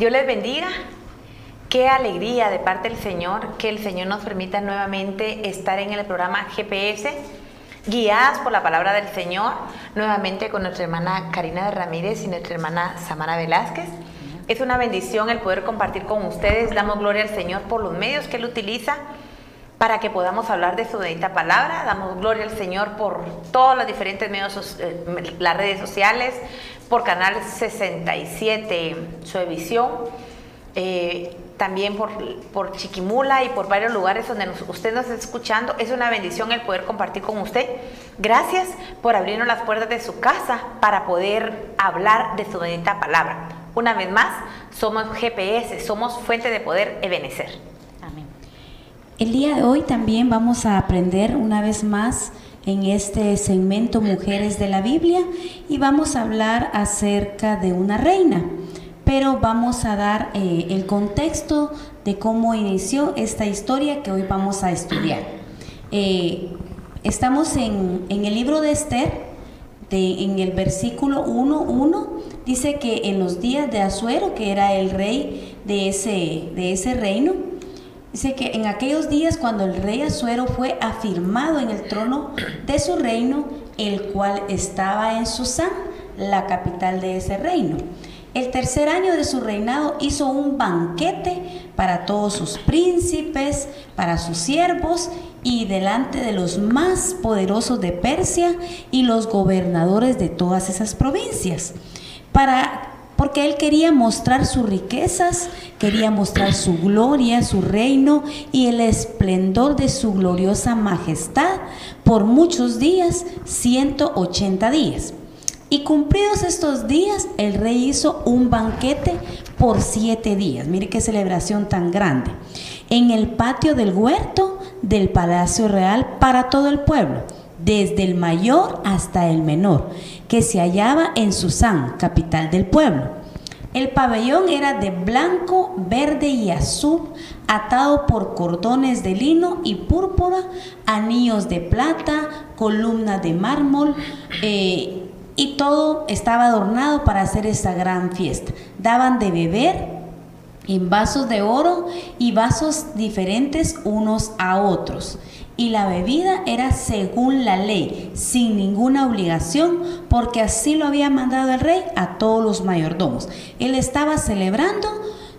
Dios les bendiga. Qué alegría de parte del Señor que el Señor nos permita nuevamente estar en el programa GPS, guiadas por la palabra del Señor, nuevamente con nuestra hermana Karina de Ramírez y nuestra hermana Samara Velázquez. Es una bendición el poder compartir con ustedes. Damos gloria al Señor por los medios que Él utiliza para que podamos hablar de su bendita palabra. Damos gloria al Señor por todos los diferentes medios, eh, las redes sociales, por Canal 67, Suevisión, eh, también por, por, Chiquimula y por varios lugares donde usted nos está escuchando. Es una bendición el poder compartir con usted. Gracias por abrirnos las puertas de su casa para poder hablar de su bendita palabra. Una vez más, somos GPS, somos fuente de poder Ebenecer. Amén. El día de hoy también vamos a aprender una vez más en este segmento Mujeres de la Biblia y vamos a hablar acerca de una reina, pero vamos a dar eh, el contexto de cómo inició esta historia que hoy vamos a estudiar. Eh, estamos en, el libro de Esther, en el versículo 1.1, dice que en los días de Azuero, que era el rey de ese, de ese reino, Dice que en aquellos días cuando el rey Azuero fue afirmado en el trono de su reino, el cual estaba en Susán, la capital de ese reino. El tercer año de su reinado hizo un banquete para todos sus príncipes, para sus siervos y delante de los más poderosos de Persia y los gobernadores de todas esas provincias, para porque él quería mostrar sus riquezas, quería mostrar su gloria, su reino y el esplendor de su gloriosa majestad por muchos días, 180 días. Y cumplidos estos días, el rey hizo un banquete por siete días. Mire qué celebración tan grande. En el patio del huerto del Palacio Real para todo el pueblo, desde el mayor hasta el menor que se hallaba en Susán, capital del pueblo. El pabellón era de blanco, verde y azul, atado por cordones de lino y púrpura, anillos de plata, columna de mármol, eh, y todo estaba adornado para hacer esta gran fiesta. Daban de beber en vasos de oro y vasos diferentes unos a otros y la bebida era según la ley, sin ninguna obligación, porque así lo había mandado el rey a todos los mayordomos. Él estaba celebrando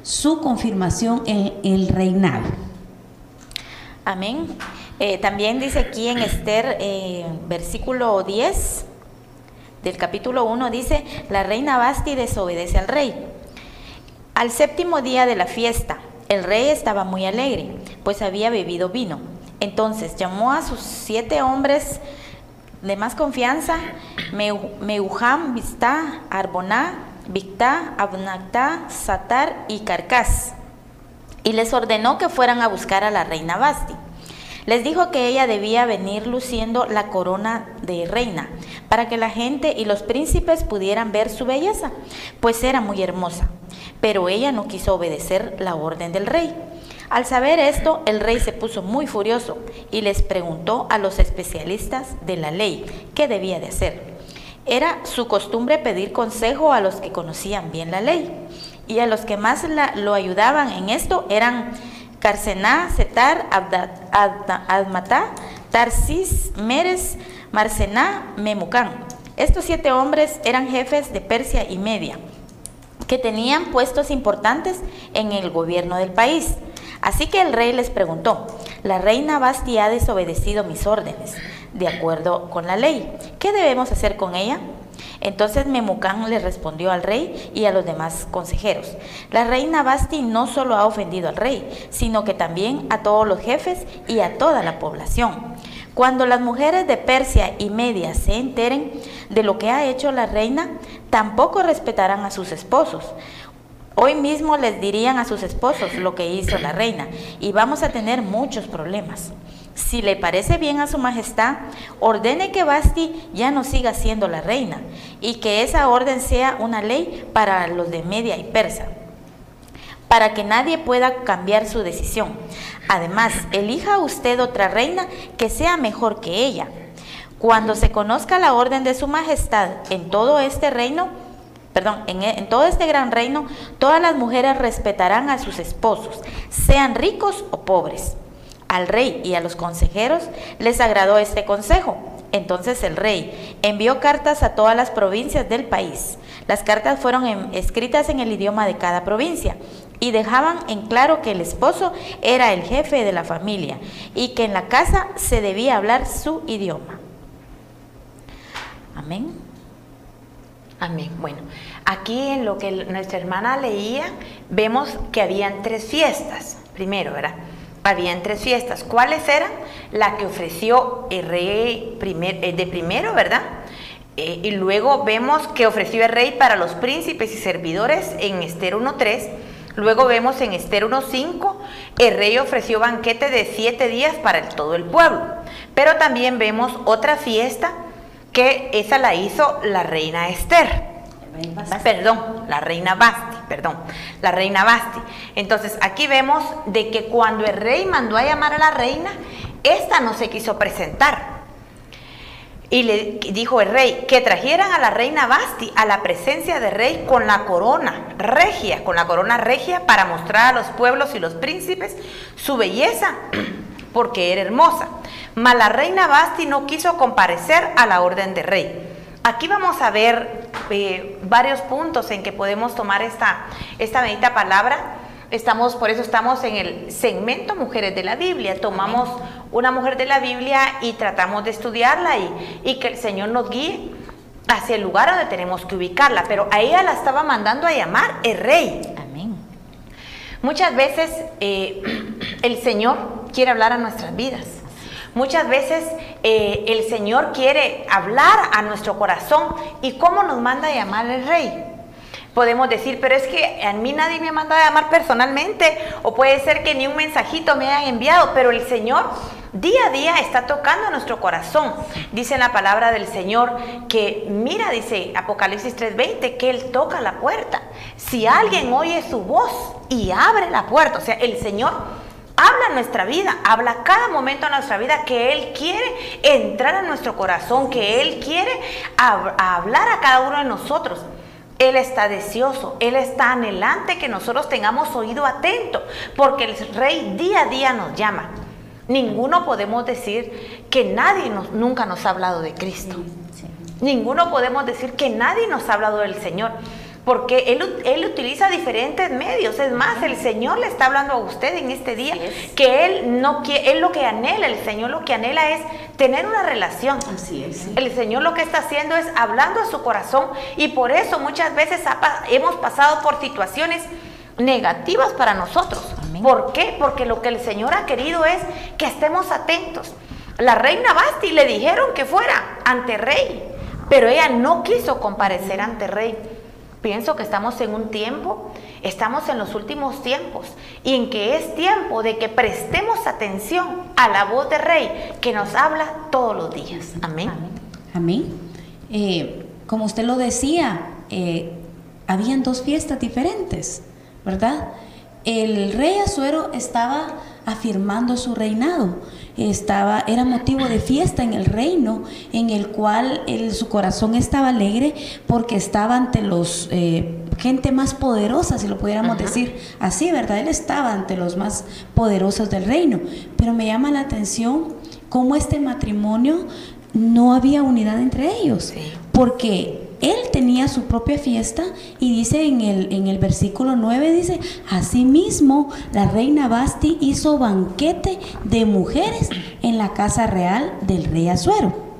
su confirmación en el reinado. Amén. Eh, también dice aquí en Esther, eh, versículo 10 del capítulo 1, dice, la reina Basti desobedece al rey. Al séptimo día de la fiesta, el rey estaba muy alegre, pues había bebido vino entonces llamó a sus siete hombres de más confianza, Meuham, Vistá, Arboná, Victá, Abnactá, Satar y Carcas, y les ordenó que fueran a buscar a la reina Basti. Les dijo que ella debía venir luciendo la corona de reina, para que la gente y los príncipes pudieran ver su belleza, pues era muy hermosa. Pero ella no quiso obedecer la orden del rey. Al saber esto, el rey se puso muy furioso y les preguntó a los especialistas de la ley qué debía de hacer. Era su costumbre pedir consejo a los que conocían bien la ley y a los que más lo ayudaban en esto eran Carcená, Setar, Admatá, Tarsis, Meres, Marcená, Memucán. Estos siete hombres eran jefes de Persia y Media, que tenían puestos importantes en el gobierno del país. Así que el rey les preguntó, la reina Basti ha desobedecido mis órdenes, de acuerdo con la ley. ¿Qué debemos hacer con ella? Entonces Memucán le respondió al rey y a los demás consejeros, la reina Basti no solo ha ofendido al rey, sino que también a todos los jefes y a toda la población. Cuando las mujeres de Persia y Media se enteren de lo que ha hecho la reina, tampoco respetarán a sus esposos, Hoy mismo les dirían a sus esposos lo que hizo la reina y vamos a tener muchos problemas. Si le parece bien a su majestad, ordene que Basti ya no siga siendo la reina y que esa orden sea una ley para los de Media y Persa, para que nadie pueda cambiar su decisión. Además, elija usted otra reina que sea mejor que ella. Cuando se conozca la orden de su majestad en todo este reino, perdón, en, en, todo este gran reino, todas las mujeres respetarán a sus esposos, sean ricos o pobres. Al rey y a los consejeros les agradó este consejo. Entonces el rey envió cartas a todas las provincias del país. Las cartas fueron en, escritas en el idioma de cada provincia y dejaban en claro que el esposo era el jefe de la familia y que en la casa se debía hablar su idioma. Amén. Amén. Bueno, aquí en lo que nuestra hermana leía, vemos que habían tres fiestas. Primero, ¿verdad? Habían tres fiestas. ¿Cuáles eran? La que ofreció el rey eh, de primero, ¿verdad? Eh, y luego vemos que ofreció el rey para los príncipes y servidores en Esther 1.3. Luego vemos en Esther 1.5, el rey ofreció banquete de siete días para todo el pueblo. Pero también vemos otra fiesta que esa la hizo la reina Esther. Perdón, la reina Basti, perdón, la reina Basti. Entonces aquí vemos de que cuando el rey mandó a llamar a la reina, esta no se quiso presentar. Y le dijo el rey que trajeran a la reina Basti a la presencia del rey con la corona regia, con la corona regia para mostrar a los pueblos y los príncipes su belleza, porque era hermosa. Mas la reina Basti no quiso comparecer a la orden del rey. Aquí vamos a ver eh, varios puntos en que podemos tomar esta, esta bendita palabra. Estamos, por eso estamos en el segmento Mujeres de la Biblia. Tomamos una mujer de la Biblia y tratamos de estudiarla y, y que el Señor nos guíe hacia el lugar donde tenemos que ubicarla. Pero a ella la estaba mandando a llamar el rey. Amén. Muchas veces eh, el Señor quiere hablar a nuestras vidas. Muchas veces eh, el Señor quiere hablar a nuestro corazón y cómo nos manda a llamar el rey. Podemos decir, pero es que a mí nadie me manda a llamar personalmente o puede ser que ni un mensajito me hayan enviado, pero el Señor día a día está tocando nuestro corazón. Dice la palabra del Señor que, mira, dice Apocalipsis 3:20, que Él toca la puerta. Si alguien oye su voz y abre la puerta, o sea, el Señor habla en nuestra vida, habla cada momento de nuestra vida que Él quiere entrar a nuestro corazón, que Él quiere hab hablar a cada uno de nosotros. Él está deseoso, Él está anhelante que nosotros tengamos oído atento, porque el Rey día a día nos llama. Ninguno podemos decir que nadie nos, nunca nos ha hablado de Cristo. Sí. Ninguno podemos decir que nadie nos ha hablado del Señor porque él, él, utiliza diferentes medios. Es más, el Señor le está hablando a usted en este día que Él no quiere, Él lo que anhela, el Señor lo que anhela es tener una relación. Así es. El Señor lo que está haciendo es hablando a su corazón y por eso muchas veces ha, hemos pasado por situaciones negativas para nosotros. Amén. ¿Por qué? Porque lo que el Señor ha querido es que estemos atentos. La reina Basti le dijeron que fuera ante rey, pero ella no quiso comparecer ante rey. Pienso que estamos en un tiempo, estamos en los últimos tiempos, y en que es tiempo de que prestemos atención a la voz de Rey que nos habla todos los días. Amén. Amén. Eh, como usted lo decía, eh, habían dos fiestas diferentes, ¿verdad? El rey Azuero estaba afirmando su reinado. Estaba, era motivo de fiesta en el reino, en el cual su corazón estaba alegre porque estaba ante los eh, gente más poderosa, si lo pudiéramos Ajá. decir así, ¿verdad? Él estaba ante los más poderosos del reino. Pero me llama la atención cómo este matrimonio no había unidad entre ellos. Sí. Porque él tenía su propia fiesta y dice en el, en el versículo 9, dice, asimismo la reina Basti hizo banquete de mujeres en la casa real del rey Azuero.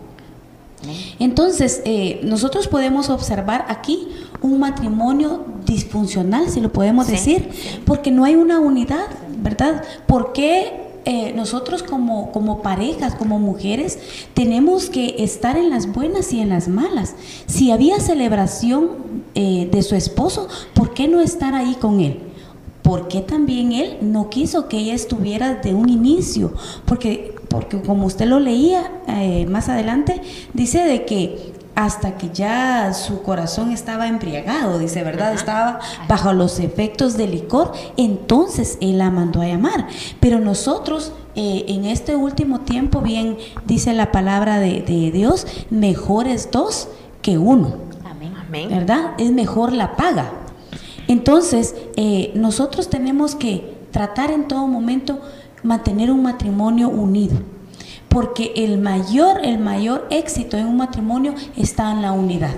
Entonces, eh, nosotros podemos observar aquí un matrimonio disfuncional, si lo podemos sí, decir, porque no hay una unidad, ¿verdad? ¿Por qué eh, nosotros como, como parejas, como mujeres, tenemos que estar en las buenas y en las malas. Si había celebración eh, de su esposo, ¿por qué no estar ahí con él? ¿Por qué también él no quiso que ella estuviera de un inicio? Porque, porque como usted lo leía eh, más adelante, dice de que hasta que ya su corazón estaba embriagado, dice, ¿verdad? Ajá. Estaba bajo los efectos del licor, entonces él la mandó a llamar. Pero nosotros eh, en este último tiempo, bien dice la palabra de, de Dios, mejores dos que uno. Amén. ¿verdad? Es mejor la paga. Entonces, eh, nosotros tenemos que tratar en todo momento mantener un matrimonio unido porque el mayor, el mayor éxito en un matrimonio está en la unidad.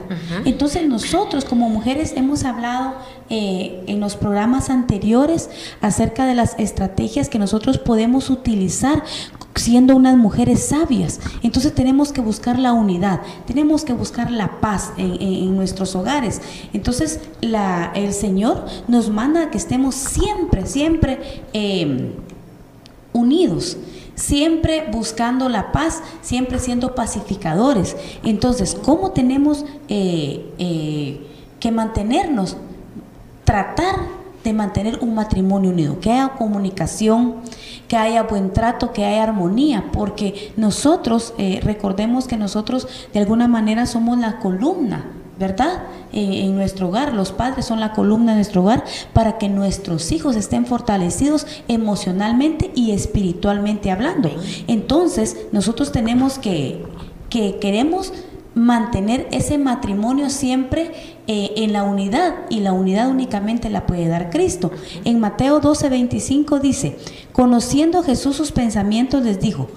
Entonces nosotros como mujeres hemos hablado eh, en los programas anteriores acerca de las estrategias que nosotros podemos utilizar siendo unas mujeres sabias. Entonces tenemos que buscar la unidad, tenemos que buscar la paz en, nuestros hogares. Entonces la, el Señor nos manda que estemos siempre, siempre eh, unidos siempre buscando la paz, siempre siendo pacificadores. Entonces, ¿cómo tenemos eh, eh, que mantenernos? Tratar de mantener un matrimonio unido, que haya comunicación, que haya buen trato, que haya armonía, porque nosotros, eh, recordemos que nosotros de alguna manera somos la columna ¿verdad? En, nuestro hogar, los padres son la columna de nuestro hogar para que nuestros hijos estén fortalecidos emocionalmente y espiritualmente hablando. Entonces, nosotros tenemos que, que queremos mantener ese matrimonio siempre eh, en la unidad y la unidad únicamente la puede dar Cristo. En Mateo 12, 25 dice, conociendo Jesús sus pensamientos les dijo,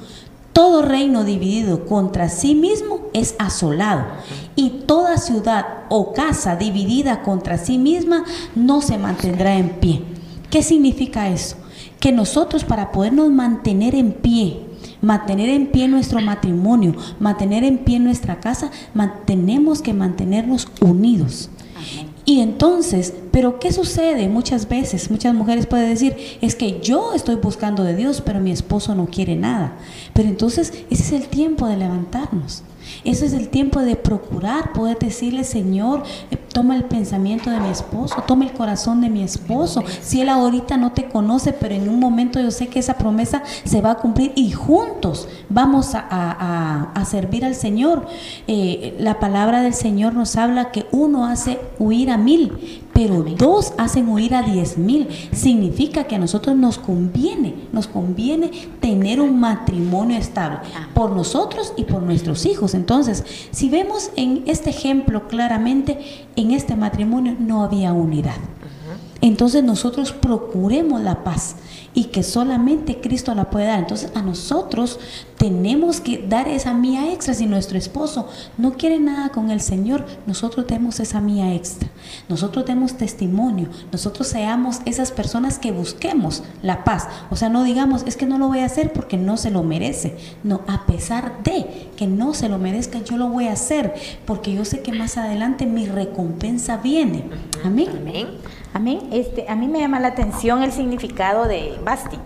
todo reino dividido contra sí mismo es asolado y toda ciudad o casa dividida contra sí misma no se mantendrá en pie. ¿Qué significa eso? Que nosotros para podernos mantener en pie, mantener en pie nuestro matrimonio, mantener en pie nuestra casa, tenemos que mantenernos unidos. Y entonces, pero ¿qué sucede? Muchas veces, muchas mujeres pueden decir, es que yo estoy buscando de Dios, pero mi esposo no quiere nada. Pero entonces ese es el tiempo de levantarnos. Ese es el tiempo de procurar, poder decirle, Señor, eh, toma el pensamiento de mi esposo, toma el corazón de mi esposo. Si él ahorita no te conoce, pero en un momento yo sé que esa promesa se va a cumplir y juntos vamos a, servir al Señor. Eh, la palabra del Señor nos habla que uno hace huir a mil, pero dos hacen huir a diez mil. Significa que a nosotros nos conviene, nos conviene tener un matrimonio estable por nosotros y por nuestros hijos. Entonces, si vemos en este ejemplo claramente, en este matrimonio no había unidad. Entonces nosotros procuremos la paz y que solamente Cristo la puede dar. Entonces a nosotros tenemos que dar esa mía extra. Si nuestro esposo no quiere nada con el Señor, nosotros tenemos esa mía extra. Nosotros demos testimonio. Nosotros seamos esas personas que busquemos la paz. O sea, no digamos, es que no lo voy a hacer porque no se lo merece. No, a pesar de que no se lo merezca, yo lo voy a hacer porque yo sé que más adelante mi recompensa viene. Amén. Amén. Amén. Este, a mí me llama la atención el significado de Basti.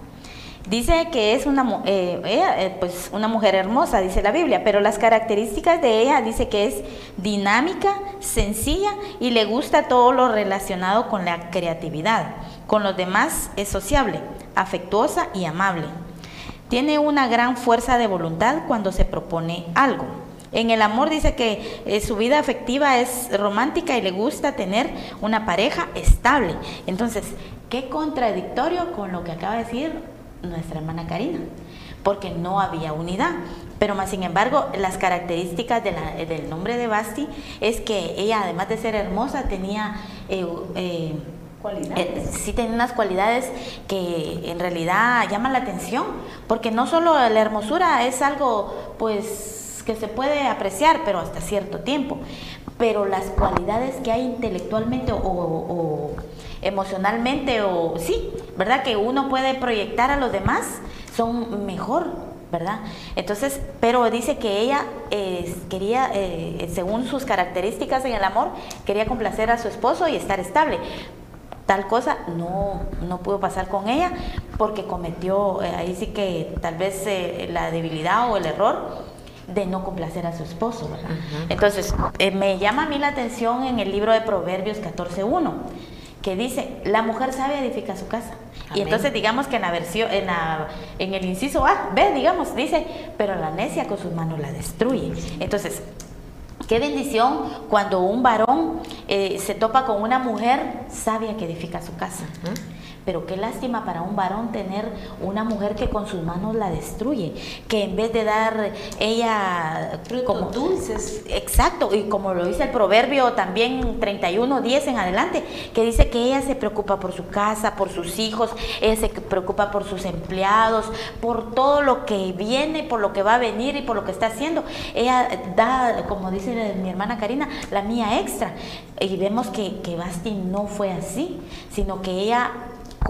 Dice que es una, eh, eh, pues una mujer hermosa, dice la Biblia, pero las características de ella dice que es dinámica, sencilla y le gusta todo lo relacionado con la creatividad. Con los demás es sociable, afectuosa y amable. Tiene una gran fuerza de voluntad cuando se propone algo. En el amor dice que eh, su vida afectiva es romántica y le gusta tener una pareja estable. Entonces, qué contradictorio con lo que acaba de decir nuestra hermana Karina, porque no había unidad. Pero más sin embargo, las características del nombre de Basti es que ella, además de ser hermosa, tenía... Eh, eh, ¿Cualidades? sí tenía unas cualidades que en realidad llaman la atención, porque no solo la hermosura es algo pues se puede apreciar, pero hasta cierto tiempo. Pero las cualidades que hay intelectualmente o, emocionalmente o sí, ¿verdad? Que uno puede proyectar a los demás son mejor, ¿verdad? Entonces, pero dice que ella eh, quería, eh, según sus características en el amor, quería complacer a su esposo y estar estable. Tal cosa no, no pudo pasar con ella porque cometió, eh, ahí sí que tal vez la debilidad o el error de no complacer a su esposo, ¿verdad? Entonces, eh, me llama a mí la atención en el libro de Proverbios 14.1, que dice, la mujer sabia edifica su casa. Y entonces digamos que en la versión, en, en el inciso A, ve, digamos, dice, pero la necia con sus manos la destruye. Entonces, Qué bendición cuando un varón eh, se topa con una mujer sabia que edifica su casa. Pero qué lástima para un varón tener una mujer que con sus manos la destruye, que en vez de dar ella como dulces, exacto, y como lo dice el proverbio también 31, 10 en adelante, que dice que ella se preocupa por su casa, por sus hijos, ella se preocupa por sus empleados, por todo lo que viene, por lo que va a venir y por lo que está haciendo. Ella da, como dice mi hermana Karina, la mía extra. Y vemos que, que Basti no fue así, sino que ella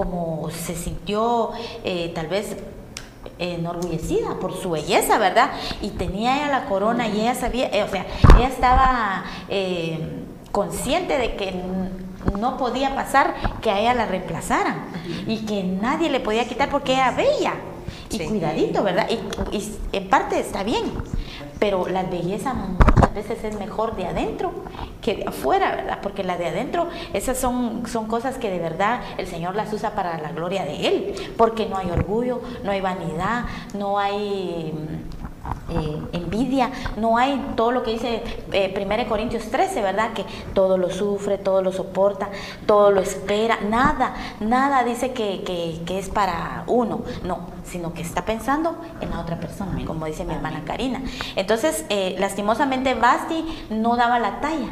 como se sintió eh, tal vez enorgullecida por su belleza, ¿verdad? Y tenía ella la corona y ella sabía, eh, o sea, ella estaba eh, consciente de que no podía pasar que a ella la reemplazaran y que nadie le podía quitar porque era bella. Y cuidadito, ¿verdad? y en parte está bien, pero la belleza muchas veces es mejor de adentro que de afuera, ¿verdad? Porque la de adentro, esas son, son cosas que de verdad el Señor las usa para la gloria de Él, porque no hay orgullo, no hay vanidad, no hay eh, envidia, no hay todo lo que dice eh, 1 Corintios 13, ¿verdad? Que todo lo sufre, todo lo soporta, todo lo espera, nada, nada dice que, que, es para uno, no, sino que está pensando en la otra persona, como dice mi hermana Karina. Entonces, eh, lastimosamente Basti no daba la talla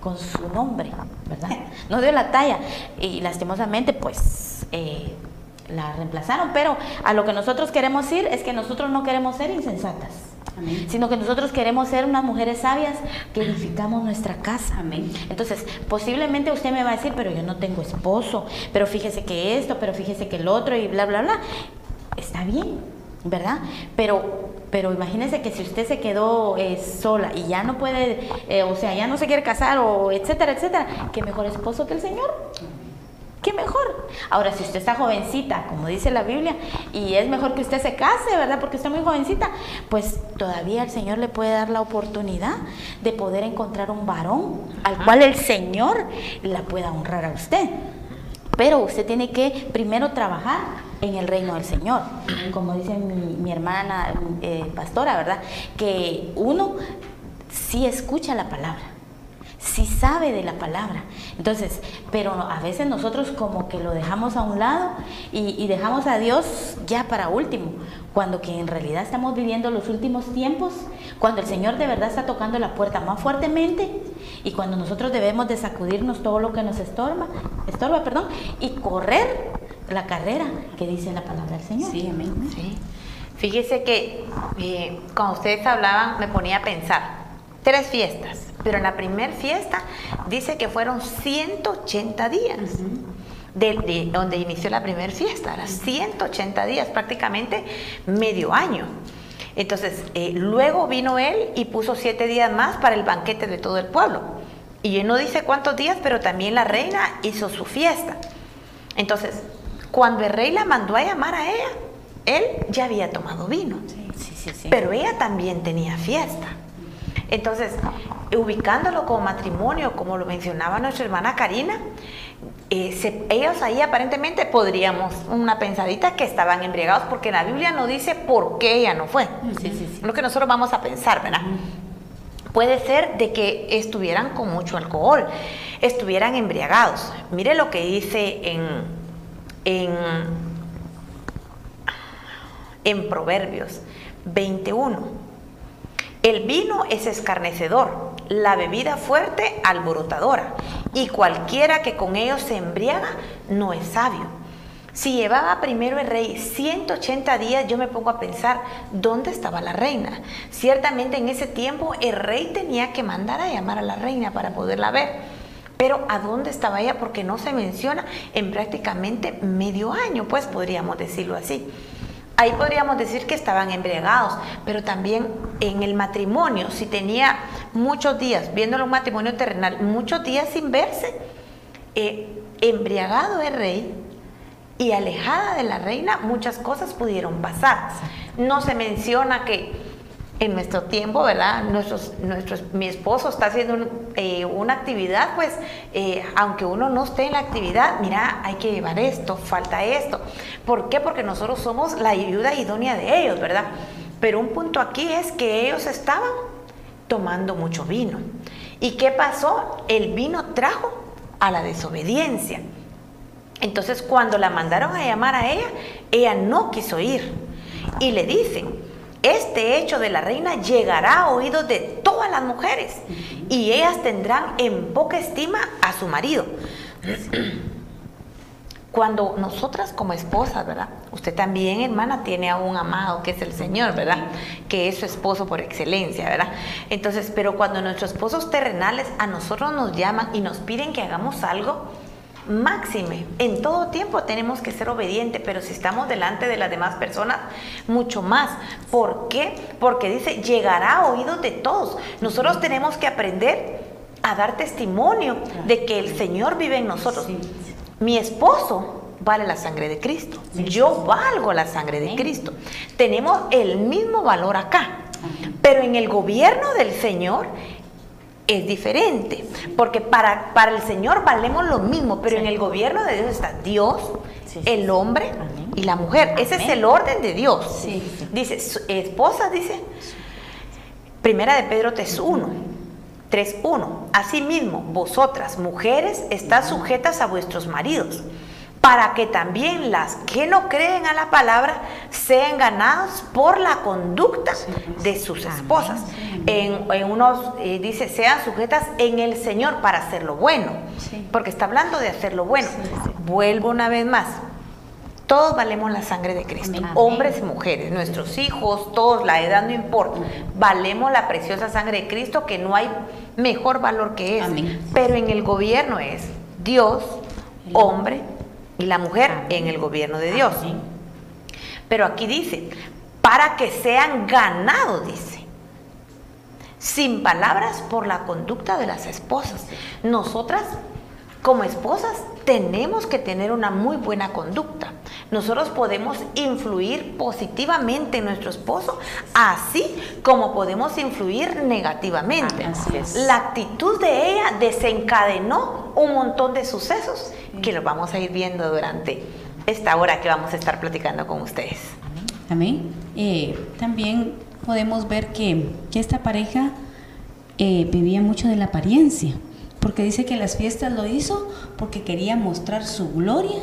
con su nombre, ¿verdad? No dio la talla y lastimosamente pues... La reemplazaron, pero a lo que nosotros queremos ir es que nosotros no queremos ser insensatas, sino que nosotros queremos ser unas mujeres sabias que edificamos nuestra casa. Amén. Entonces, posiblemente usted me va a decir, pero yo no tengo esposo, pero fíjese que esto, pero fíjese que el otro y bla, bla, bla. Está bien, ¿verdad? Pero pero imagínese que si usted se quedó eh, sola y ya no puede, eh, o sea, ya no se quiere casar o etcétera, etcétera, ¿qué mejor esposo que el Señor? Qué mejor. Ahora, si usted está jovencita, como dice la Biblia, y es mejor que usted se case, ¿verdad? Porque está muy jovencita, pues todavía el Señor le puede dar la oportunidad de poder encontrar un varón al cual el Señor la pueda honrar a usted. Pero usted tiene que primero trabajar en el reino del Señor. Como dice mi, hermana eh, pastora, ¿verdad? Que uno sí escucha la palabra si sabe de la palabra. Entonces, pero a veces nosotros como que lo dejamos a un lado y, dejamos a Dios ya para último, cuando que en realidad estamos viviendo los últimos tiempos, cuando el Señor de verdad está tocando la puerta más fuertemente y cuando nosotros debemos de sacudirnos todo lo que nos estorba, estorba, perdón, y correr la carrera que dice la palabra del Señor. Sí, amén. Sí. Fíjese que eh, cuando ustedes hablaban me ponía a pensar, tres fiestas, pero en la primera fiesta dice que fueron 180 días. de, donde inició la primera fiesta, era 180 días, prácticamente medio año. Entonces, eh, luego vino él y puso siete días más para el banquete de todo el pueblo. Y él no dice cuántos días, pero también la reina hizo su fiesta. Entonces, cuando el rey la mandó a llamar a ella, él ya había tomado vino. pero ella también tenía fiesta. Entonces, ubicándolo como matrimonio, como lo mencionaba nuestra hermana Karina, eh, ellos ahí aparentemente podríamos, una pensadita que estaban embriagados, porque la Biblia no dice por qué ella no fue. Lo que nosotros vamos a pensar, ¿verdad? Puede ser de que estuvieran con mucho alcohol, estuvieran embriagados. Mire lo que dice en, en, en Proverbios 21. El vino es escarnecedor, la bebida fuerte alborotadora, y cualquiera que con ellos se embriaga no es sabio. Si llevaba primero el rey 180 días, yo me pongo a pensar, ¿dónde estaba la reina? Ciertamente en ese tiempo el rey tenía que mandar a llamar a la reina para poderla ver. Pero ¿a dónde estaba ella? Porque no se menciona en prácticamente medio año, pues podríamos decirlo así. Ahí podríamos decir que estaban embriagados, pero también en el matrimonio, si tenía muchos días, viéndolo un matrimonio terrenal, muchos días sin verse, eh, embriagado el rey y alejada de la reina, muchas cosas pudieron pasar. No se menciona que en nuestro tiempo, ¿verdad? Nuestros, nuestros, mi esposo está haciendo eh, una actividad, pues, eh, aunque uno no esté en la actividad, mira, hay que llevar esto, falta esto. ¿Por qué? Porque nosotros somos la ayuda idónea de ellos, ¿verdad? Pero un punto aquí es que ellos estaban tomando mucho vino. ¿Y qué pasó? El vino trajo a la desobediencia. Entonces cuando la mandaron a llamar a ella, ella no quiso ir. Y le dicen, este hecho de la reina llegará a oídos de todas las mujeres y ellas tendrán en poca estima a su marido. Cuando nosotras como esposas, ¿verdad? Usted también, hermana, tiene a un amado que es el Señor, ¿verdad? Que es su esposo por excelencia, ¿verdad? Entonces, pero cuando nuestros esposos terrenales a nosotros nos llaman y nos piden que hagamos algo, máxime, en todo tiempo tenemos que ser obedientes, pero si estamos delante de las demás personas, mucho más. ¿Por qué? Porque dice, llegará a oídos de todos. Nosotros tenemos que aprender a dar testimonio de que el Señor vive en nosotros. Mi esposo vale la sangre de Cristo. Yo valgo la sangre de Cristo. Tenemos el mismo valor acá. Pero en el gobierno del Señor es diferente, porque para, para el Señor valemos lo mismo, pero en el gobierno de Dios está Dios, el hombre y la mujer. Ese es el orden de Dios. Dice, esposa, dice, primera de Pedro 3.1. 3.1. Asimismo, vosotras, mujeres, estás sujetas a vuestros maridos para que también las que no creen a la palabra sean ganados por la conducta de sus esposas. En, unos eh, dice, sean sujetas en el Señor para hacer lo bueno, porque está hablando de hacer lo bueno. Vuelvo una vez más. Todos valemos la sangre de Cristo, hombres y mujeres, nuestros hijos, todos, la edad no importa. Valemos la preciosa sangre de Cristo, que no hay mejor valor que eso. Pero en el gobierno es Dios, hombre, y la mujer en el gobierno de Dios. Pero aquí dice, para que sean ganados, dice. Sin palabras por la conducta de las esposas. Nosotras, como esposas, tenemos que tener una muy buena conducta. Nosotros podemos influir positivamente en nuestro esposo, así como podemos influir negativamente. La actitud de ella desencadenó un montón de sucesos que los vamos a ir viendo durante esta hora que vamos a estar platicando con ustedes. Amén. Eh, también podemos ver que, esta pareja eh, vivía mucho de la apariencia, porque dice que las fiestas lo hizo porque quería mostrar su gloria,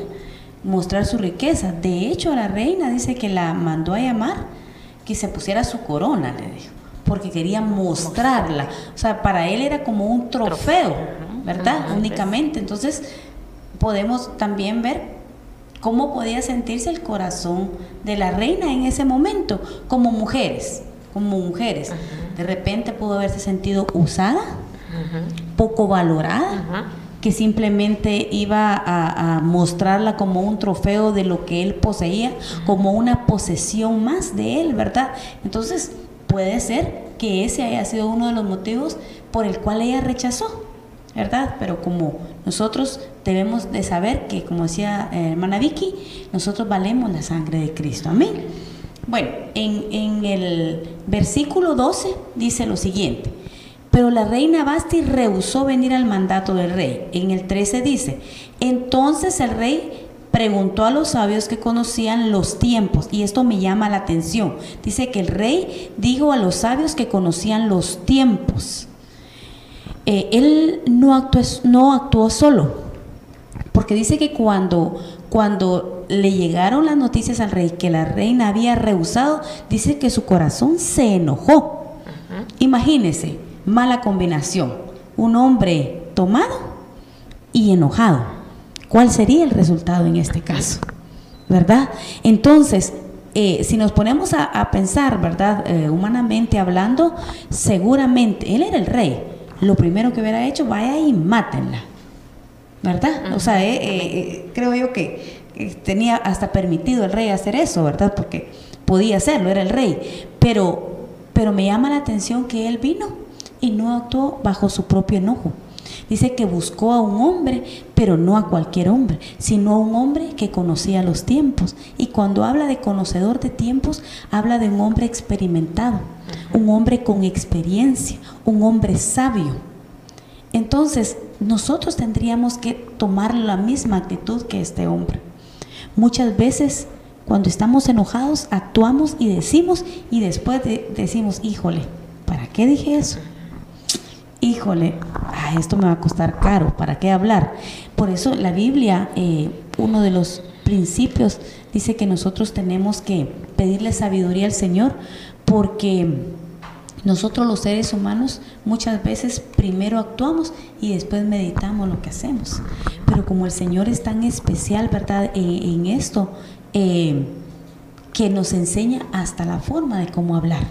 mostrar su riqueza. De hecho, la reina dice que la mandó a llamar que se pusiera su corona, le dijo, porque quería mostrarla. O sea, para él era como un trofeo, ¿verdad? Únicamente. Entonces, podemos también ver cómo podía sentirse el corazón de la reina en ese momento, como mujeres, como mujeres. De repente pudo haberse sentido usada, poco valorada, que simplemente iba a, mostrarla como un trofeo de lo que él poseía, como una posesión más de él, ¿verdad? Entonces puede ser que ese haya sido uno de los motivos por el cual ella rechazó. ¿verdad? Pero como nosotros debemos de saber que, como decía eh, hermana Vicky, nosotros valemos la sangre de Cristo. Amén. Bueno, en, en el versículo 12 dice lo siguiente. Pero la reina Basti rehusó venir al mandato del rey. En el 13 dice, entonces el rey preguntó a los sabios que conocían los tiempos, y esto me llama la atención. Dice que el rey dijo a los sabios que conocían los tiempos. Eh, él no actuó, no actuó solo, porque dice que cuando, cuando le llegaron las noticias al rey que la reina había rehusado, dice que su corazón se enojó. Imagínese, mala combinación, un hombre tomado y enojado. ¿Cuál sería el resultado en este caso? ¿Verdad? Entonces, eh, si nos ponemos a, pensar, ¿verdad? Eh, humanamente hablando, seguramente él era el rey, lo primero que hubiera hecho, vaya y mátenla. ¿Verdad? O sea, eh, eh, eh, creo yo que tenía hasta permitido el rey hacer eso, ¿verdad? Porque podía hacerlo, era el rey. Pero, pero me llama la atención que él vino y no actuó bajo su propio enojo. Dice que buscó a un hombre, pero no a cualquier hombre, sino a un hombre que conocía los tiempos. Y cuando habla de conocedor de tiempos, habla de un hombre experimentado, un hombre con experiencia, un hombre sabio. Entonces, nosotros tendríamos que tomar la misma actitud que este hombre. Muchas veces, cuando estamos enojados, actuamos y decimos, y después decimos, híjole, ¿para qué dije eso? Híjole, ah, esto me va a costar caro, ¿para qué hablar? Por eso la Biblia, eh, uno de los principios, dice que nosotros tenemos que pedirle sabiduría al Señor porque nosotros los seres humanos muchas veces primero actuamos y después meditamos lo que hacemos. Pero como el Señor es tan especial, ¿verdad? en esto, eh, que nos enseña hasta la forma de cómo hablar.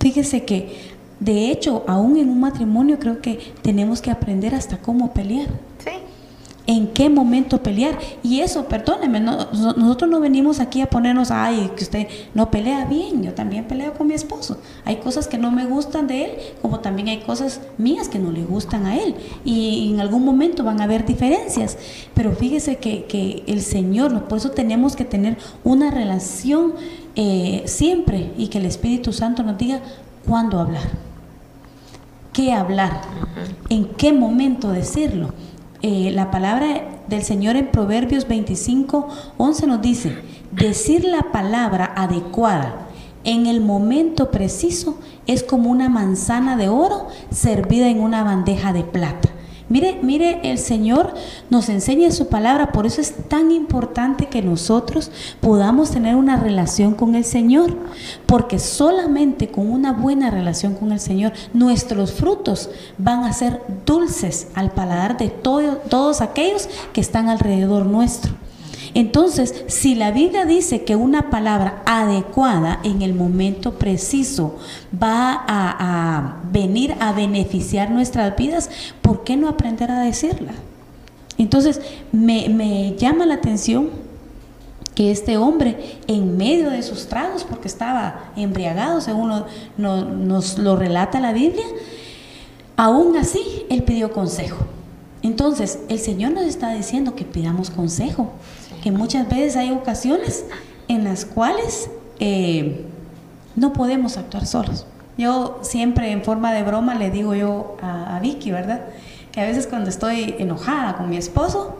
Fíjese que, de hecho, aún en un matrimonio creo que tenemos que aprender hasta cómo pelear en qué momento pelear. Y eso, perdóneme, nosotros no venimos aquí a ponernos, ay, que usted no pelea bien, yo también peleo con mi esposo. Hay cosas que no me gustan de él, como también hay cosas mías que no le gustan a él. Y en algún momento van a haber diferencias. Pero fíjese que, que el Señor, por eso tenemos que tener una relación eh, siempre y que el Espíritu Santo nos diga cuándo hablar, qué hablar, en qué momento decirlo. Eh, la palabra del Señor en Proverbios 25, 11 nos dice, decir la palabra adecuada en el momento preciso es como una manzana de oro servida en una bandeja de plata. Mire, mire, el Señor nos enseña su palabra, por eso es tan importante que nosotros podamos tener una relación con el Señor, porque solamente con una buena relación con el Señor, nuestros frutos van a ser dulces al paladar de todos aquellos que están alrededor nuestro. Entonces, si la Biblia dice que una palabra adecuada en el momento preciso va a, venir a beneficiar nuestras vidas, ¿por qué no aprender a decirla? Entonces, me, llama la atención que este hombre, en medio de sus tragos, porque estaba embriagado, según nos lo relata la Biblia, aún así él pidió consejo. Entonces, el Señor nos está diciendo que pidamos consejo que muchas veces hay ocasiones en las cuales eh, no podemos actuar solos. Yo siempre en forma de broma le digo yo a, Vicky, ¿verdad? Que a veces cuando estoy enojada con mi esposo,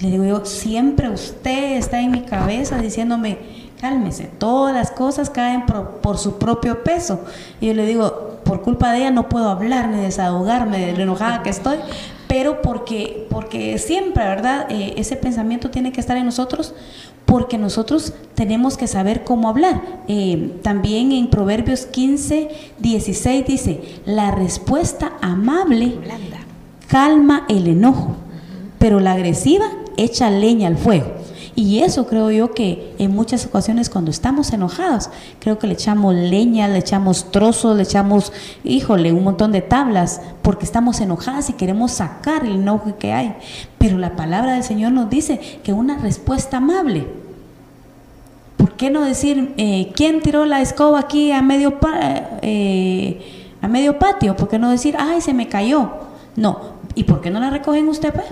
le digo yo, siempre usted está en mi cabeza diciéndome, cálmese, todas las cosas caen por, su propio peso. Y yo le digo, por culpa de ella no puedo hablar ni desahogarme de lo enojada que estoy, pero porque, porque siempre, ¿verdad? Eh, ese pensamiento tiene que estar en nosotros porque nosotros tenemos que saber cómo hablar. Eh, también en Proverbios 15, 16 dice, la respuesta amable calma el enojo, pero la agresiva echa leña al fuego. Y eso creo yo que en muchas ocasiones cuando estamos enojados, creo que le echamos leña, le echamos trozos, le echamos, híjole, un montón de tablas, porque estamos enojadas y queremos sacar el enojo que hay. Pero la palabra del Señor nos dice que una respuesta amable. ¿Por qué no decir, eh, ¿quién tiró la escoba aquí a medio, eh, a medio patio? ¿Por qué no decir, ay, se me cayó? No. ¿Y por qué no la recogen usted, pues?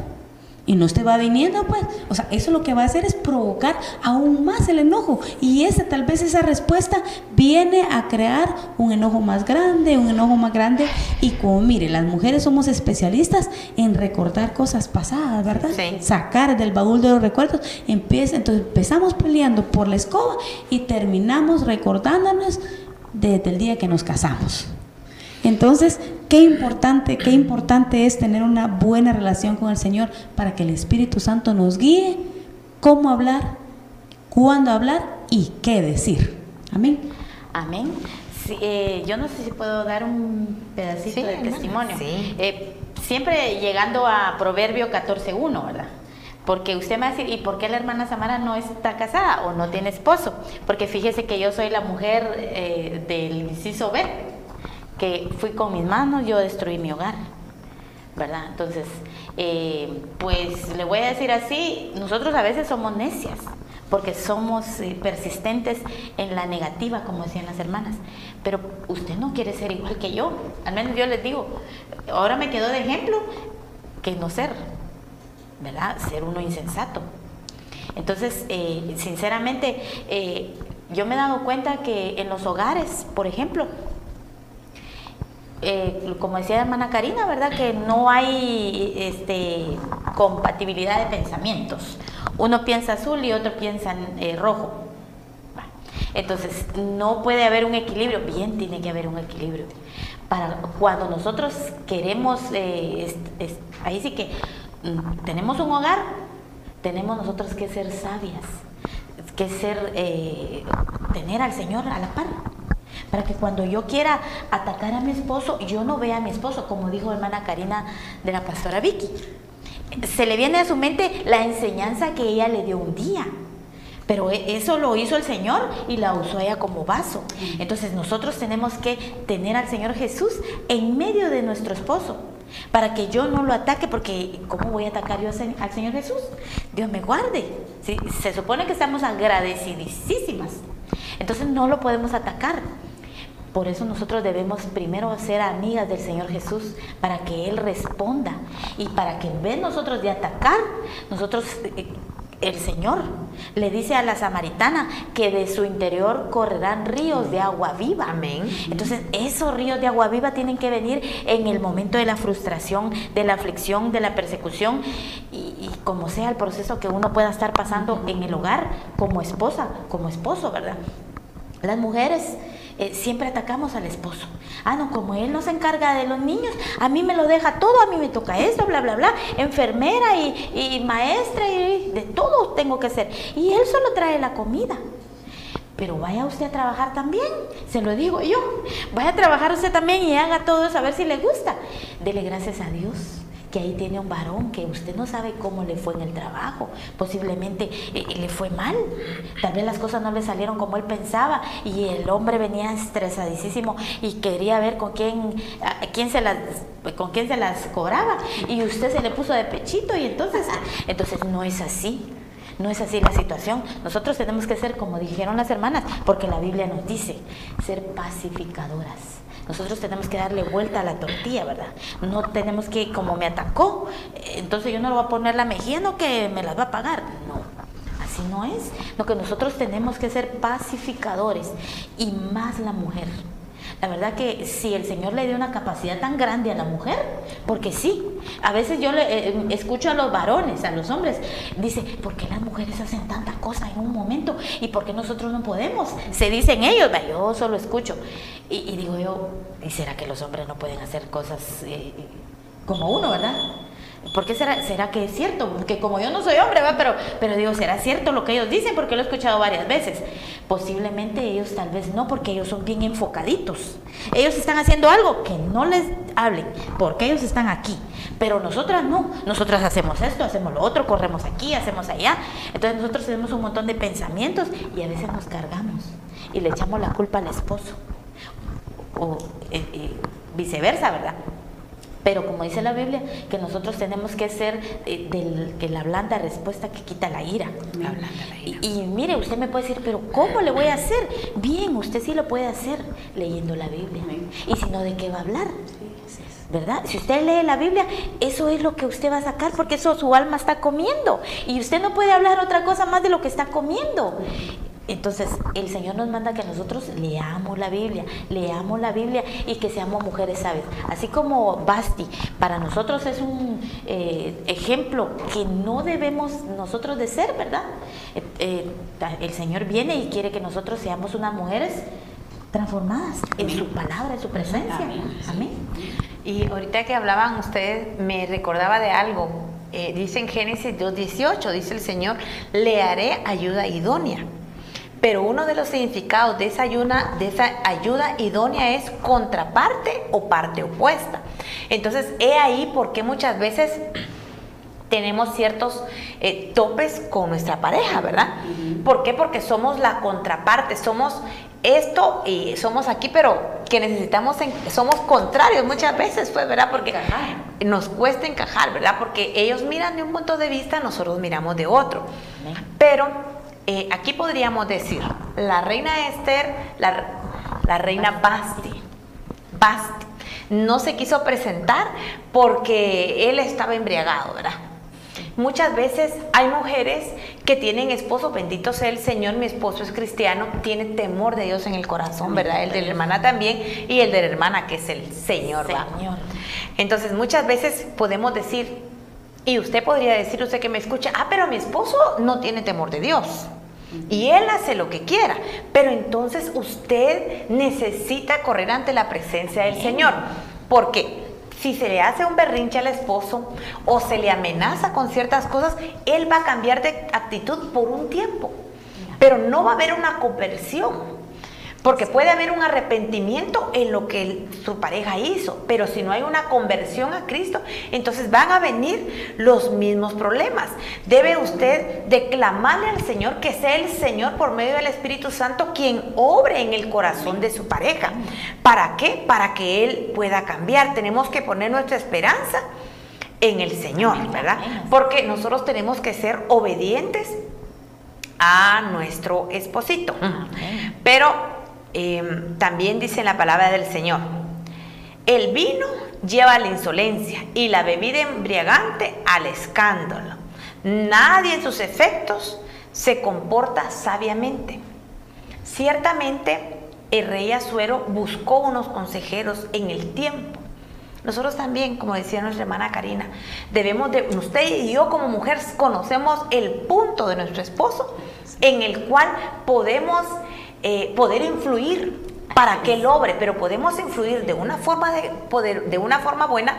Y no te va viniendo, pues, o sea, eso lo que va a hacer es provocar aún más el enojo. Y ese tal vez esa respuesta viene a crear un enojo más grande, un enojo más grande. Y como mire, las mujeres somos especialistas en recordar cosas pasadas, ¿verdad? Sacar del baúl de los recuerdos, empieza, entonces empezamos peleando por la escoba y terminamos recordándonos desde el día que nos casamos. Entonces, qué importante, qué importante es tener una buena relación con el Señor para que el Espíritu Santo nos guíe cómo hablar, cuándo hablar y qué decir. Amén. Amén. Eh, yo no sé si puedo dar un pedacito de testimonio. Eh, siempre llegando a Proverbio 14.1, ¿verdad? Porque usted me va a decir, ¿y por qué la hermana Samara no está casada o no tiene esposo? Porque fíjese que yo soy la mujer eh, del inciso B que fui con mis manos, yo destruí mi hogar. ¿Verdad? Entonces, eh, pues le voy a decir así, nosotros a veces somos necias, porque somos eh, persistentes en la negativa, como decían las hermanas. Pero usted no quiere ser igual que yo. Al menos yo les digo, ahora me quedo de ejemplo que no ser, ¿verdad? Ser uno insensato. Entonces, eh, sinceramente, yo me he dado cuenta que en los hogares, por ejemplo, eh, como decía hermana Karina, ¿verdad? Que no hay este, compatibilidad de pensamientos. Uno piensa azul y otro piensa eh, rojo. Entonces, no puede haber un equilibrio. Bien, tiene que haber un equilibrio. para cuando nosotros queremos, eh, ahí sí que mm, tenemos un hogar, tenemos nosotros que ser sabias, que ser, eh, tener al Señor a la par. Para que cuando yo quiera atacar a mi esposo, yo no vea a mi esposo, como dijo hermana Karina de la pastora Vicky. Se le viene a su mente la enseñanza que ella le dio un día. Pero e, eso lo hizo el Señor y la usó ella como vaso. Entonces nosotros tenemos que tener al Señor Jesús en medio de nuestro esposo para que yo no lo ataque, porque ¿cómo voy a atacar yo al Señor Jesús? Dios me guarde. Se supone que estamos agradecidísimas. Entonces no lo podemos atacar. Por eso nosotros debemos primero ser amigas del Señor Jesús para que Él responda y para que en vez nosotros de atacar, nosotros eh, el Señor le dice a la samaritana que de su interior correrán ríos de agua viva. Amén. Entonces, esos ríos de agua viva tienen que venir en el momento de la frustración, de la aflicción, de la persecución y, como sea el proceso que uno pueda estar pasando en el hogar, como esposa, como esposo, ¿verdad? Las mujeres eh, siempre atacamos al esposo. Ah, no, como él no se encarga de los niños, a mí me lo deja todo, a mí me toca esto, bla, bla, bla, enfermera y, y maestra y de todo tengo que hacer. Y él solo trae la comida. Pero vaya usted a trabajar también, se lo digo yo. Vaya a trabajar usted también y haga todo eso a ver si le gusta. Dele gracias a Dios que ahí tiene un varón que usted no sabe cómo le fue en el trabajo, posiblemente eh, le fue mal, tal vez las cosas no le salieron como él pensaba y el hombre venía estresadísimo y quería ver con quién, quién se las, con quién se las cobraba y usted se le puso de pechito y entonces, entonces no es así. No es así la situación. Nosotros tenemos que ser, como dijeron las hermanas, porque la Biblia nos dice, ser pacificadoras nosotros tenemos que darle vuelta a la tortilla, ¿verdad? No tenemos que, como me atacó, entonces yo no le voy a poner la mejilla, no que me las va a pagar. No, así no es. Lo que nosotros tenemos que ser pacificadores y más la mujer. La verdad que si el Señor le dio una capacidad tan grande a la mujer, porque sí, a veces yo le, eh, escucho a los varones, a los hombres, dice, ¿por qué las mujeres hacen tantas cosas en un momento? ¿Y por qué nosotros no podemos? Se dicen ellos, yo solo escucho. Y, digo yo, ¿y será que los hombres no pueden hacer cosas eh, como uno, verdad? ¿Por qué será, será que es cierto? Porque como yo no soy hombre, ¿va? Pero, pero digo, ¿será cierto lo que ellos dicen? Porque lo he escuchado varias veces. Posiblemente ellos tal vez no, porque ellos son bien enfocaditos. Ellos están haciendo algo que no les hablen, porque ellos están aquí. Pero nosotras no. Nosotras hacemos esto, hacemos lo otro, corremos aquí, hacemos allá. Entonces nosotros tenemos un montón de pensamientos y a veces nos cargamos y le echamos la culpa al esposo. O eh, eh, viceversa, ¿verdad? Pero como dice la Biblia, que nosotros tenemos que ser eh, del, que la blanda respuesta que quita la ira. Y, mire, usted me puede decir, pero ¿cómo le voy a hacer? Bien, usted sí lo puede hacer leyendo la Biblia. Y si no, ¿de qué va a hablar? ¿verdad? Si usted lee la Biblia, eso es lo que usted va a sacar porque eso su alma está comiendo. Y usted no puede hablar otra cosa más de lo que está comiendo. Entonces, el Señor nos manda que nosotros leamos la Biblia, leamos la Biblia y que seamos mujeres sabias. Así como Basti, para nosotros es un eh, ejemplo que no debemos nosotros de ser, ¿verdad? Eh, eh, el Señor viene y quiere que nosotros seamos unas mujeres transformadas en su palabra, en su presencia. Amén. Y ahorita que hablaban ustedes, me recordaba de algo. dice en Génesis 2.18, dice el Señor, le haré ayuda idónea. Pero uno de los significados de esa, ayuda, de esa ayuda idónea es contraparte o parte opuesta. Entonces, he ahí porque muchas veces tenemos ciertos eh, topes con nuestra pareja, ¿verdad? ¿Por qué? Porque somos la contraparte, somos esto y somos aquí, pero que necesitamos, somos contrarios muchas veces, pues, ¿verdad? Porque nos cuesta encajar, ¿verdad? Porque ellos miran de un punto de vista, nosotros miramos de otro. Pero eh, aquí podríamos decir, la reina Esther, la, reina Basti, Basti, no se quiso presentar porque él estaba embriagado, ¿verdad? Muchas veces hay mujeres que tienen esposo, bendito sea el Señor, mi esposo es cristiano, tiene temor de Dios en el corazón, ¿verdad? El de la hermana también y el de la hermana que es el Señor, Señor. Entonces muchas veces podemos decir, y usted podría decir, usted que me escucha, ah, pero mi esposo no tiene temor de Dios. Y Él hace lo que quiera. Pero entonces usted necesita correr ante la presencia del Señor. ¿Por qué? Si se le hace un berrinche al esposo o se le amenaza con ciertas cosas, Él va a cambiar de actitud por un tiempo. Pero no va a haber una conversión. Porque puede haber un arrepentimiento en lo que su pareja hizo, pero si no hay una conversión a Cristo, entonces van a venir los mismos problemas. Debe usted declamarle al Señor que sea el Señor por medio del Espíritu Santo quien obre en el corazón de su pareja. ¿Para qué? Para que Él pueda cambiar. Tenemos que poner nuestra esperanza en el Señor, ¿verdad? Porque nosotros tenemos que ser obedientes a nuestro esposito. Pero Em, también dice la palabra del Señor, el vino lleva a la insolencia y la bebida embriagante al escándalo. Nadie en sus efectos se comporta sabiamente. Ciertamente el rey Azuero buscó unos consejeros en el tiempo. Nosotros también, como decía nuestra hermana Karina, debemos de, usted y yo como mujeres conocemos el punto de nuestro esposo en el cual podemos eh, poder influir para que él obre, pero podemos influir de una forma de poder, de una forma buena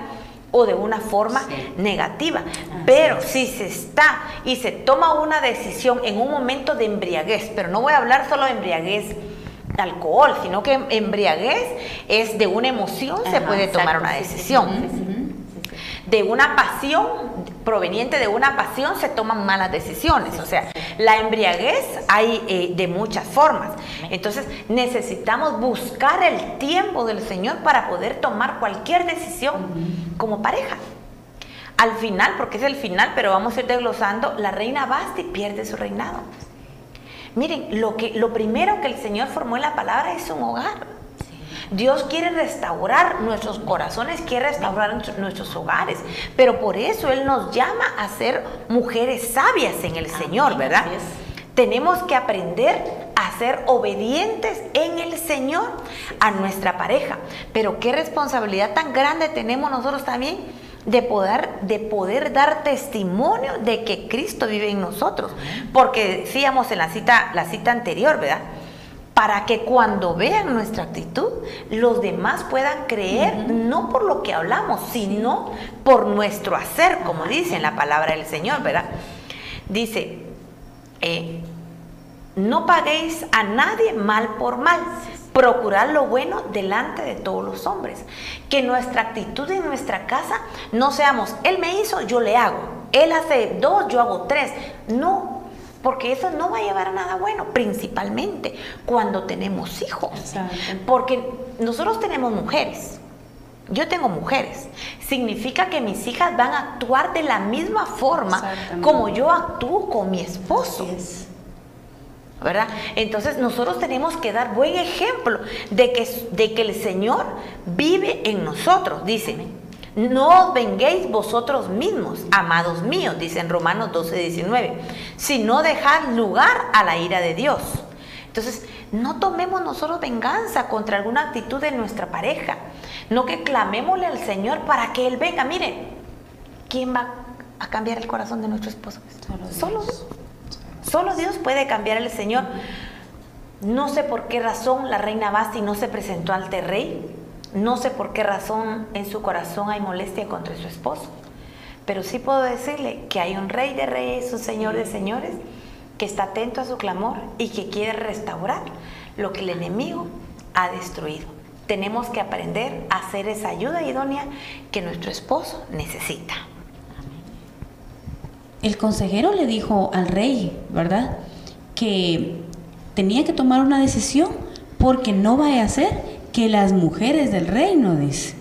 o de una forma negativa. Pero si se está y se toma una decisión en un momento de embriaguez, pero no voy a hablar solo de embriaguez alcohol, sino que embriaguez es de una emoción se puede tomar una decisión de una pasión, proveniente de una pasión, se toman malas decisiones. O sea, la embriaguez hay eh, de muchas formas. Entonces, necesitamos buscar el tiempo del Señor para poder tomar cualquier decisión como pareja. Al final, porque es el final, pero vamos a ir desglosando, la reina Basti pierde su reinado. Miren, lo, que, lo primero que el Señor formó en la palabra es un hogar. Dios quiere restaurar nuestros corazones, quiere restaurar nuestros hogares, pero por eso Él nos llama a ser mujeres sabias en el Señor, ¿verdad? Tenemos que aprender a ser obedientes en el Señor a nuestra pareja. Pero qué responsabilidad tan grande tenemos nosotros también de poder, de poder dar testimonio de que Cristo vive en nosotros. Porque decíamos en la cita, la cita anterior, ¿verdad? Para que cuando vean nuestra actitud, los demás puedan creer no por lo que hablamos, sino por nuestro hacer, como dice en la palabra del Señor, ¿verdad? Dice, eh, no paguéis a nadie mal por mal, procurar lo bueno delante de todos los hombres. Que nuestra actitud en nuestra casa no seamos, él me hizo, yo le hago, él hace dos, yo hago tres. No, porque eso no va a llevar a nada bueno, principalmente cuando tenemos hijos. Porque nosotros tenemos mujeres. Yo tengo mujeres. Significa que mis hijas van a actuar de la misma forma como yo actúo con mi esposo. ¿verdad? Entonces nosotros tenemos que dar buen ejemplo de que, de que el Señor vive en nosotros. Dice, no os venguéis vosotros mismos, amados míos, dice en Romanos 12, 19, sino dejad lugar a la ira de Dios. Entonces, no tomemos nosotros venganza contra alguna actitud de nuestra pareja, no que clamémosle al Señor para que Él venga. Mire, ¿quién va a cambiar el corazón de nuestro esposo? Solo Dios. Solo Dios puede cambiar el Señor. No sé por qué razón la reina Basti no se presentó ante rey no sé por qué razón en su corazón hay molestia contra su esposo, pero sí puedo decirle que hay un rey de reyes, un señor de señores, que está atento a su clamor y que quiere restaurar lo que el enemigo ha destruido. Tenemos que aprender a hacer esa ayuda idónea que nuestro esposo necesita. El consejero le dijo al rey, ¿verdad? Que tenía que tomar una decisión porque no vaya a ser que las mujeres del reino, dice,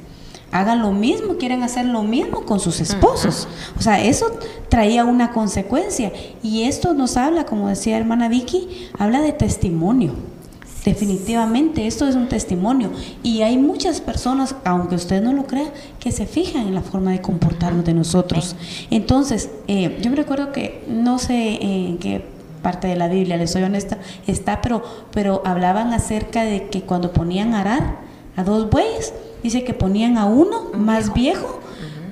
hagan lo mismo, quieren hacer lo mismo con sus esposos. O sea, eso traía una consecuencia. Y esto nos habla, como decía hermana Vicky, habla de testimonio. Definitivamente, esto es un testimonio. Y hay muchas personas, aunque usted no lo crea, que se fijan en la forma de comportarnos de nosotros. Entonces, eh, yo me recuerdo que no sé en qué parte de la Biblia, les soy honesta, está, pero, pero hablaban acerca de que cuando ponían a arar a dos bueyes, dice que ponían a uno más viejo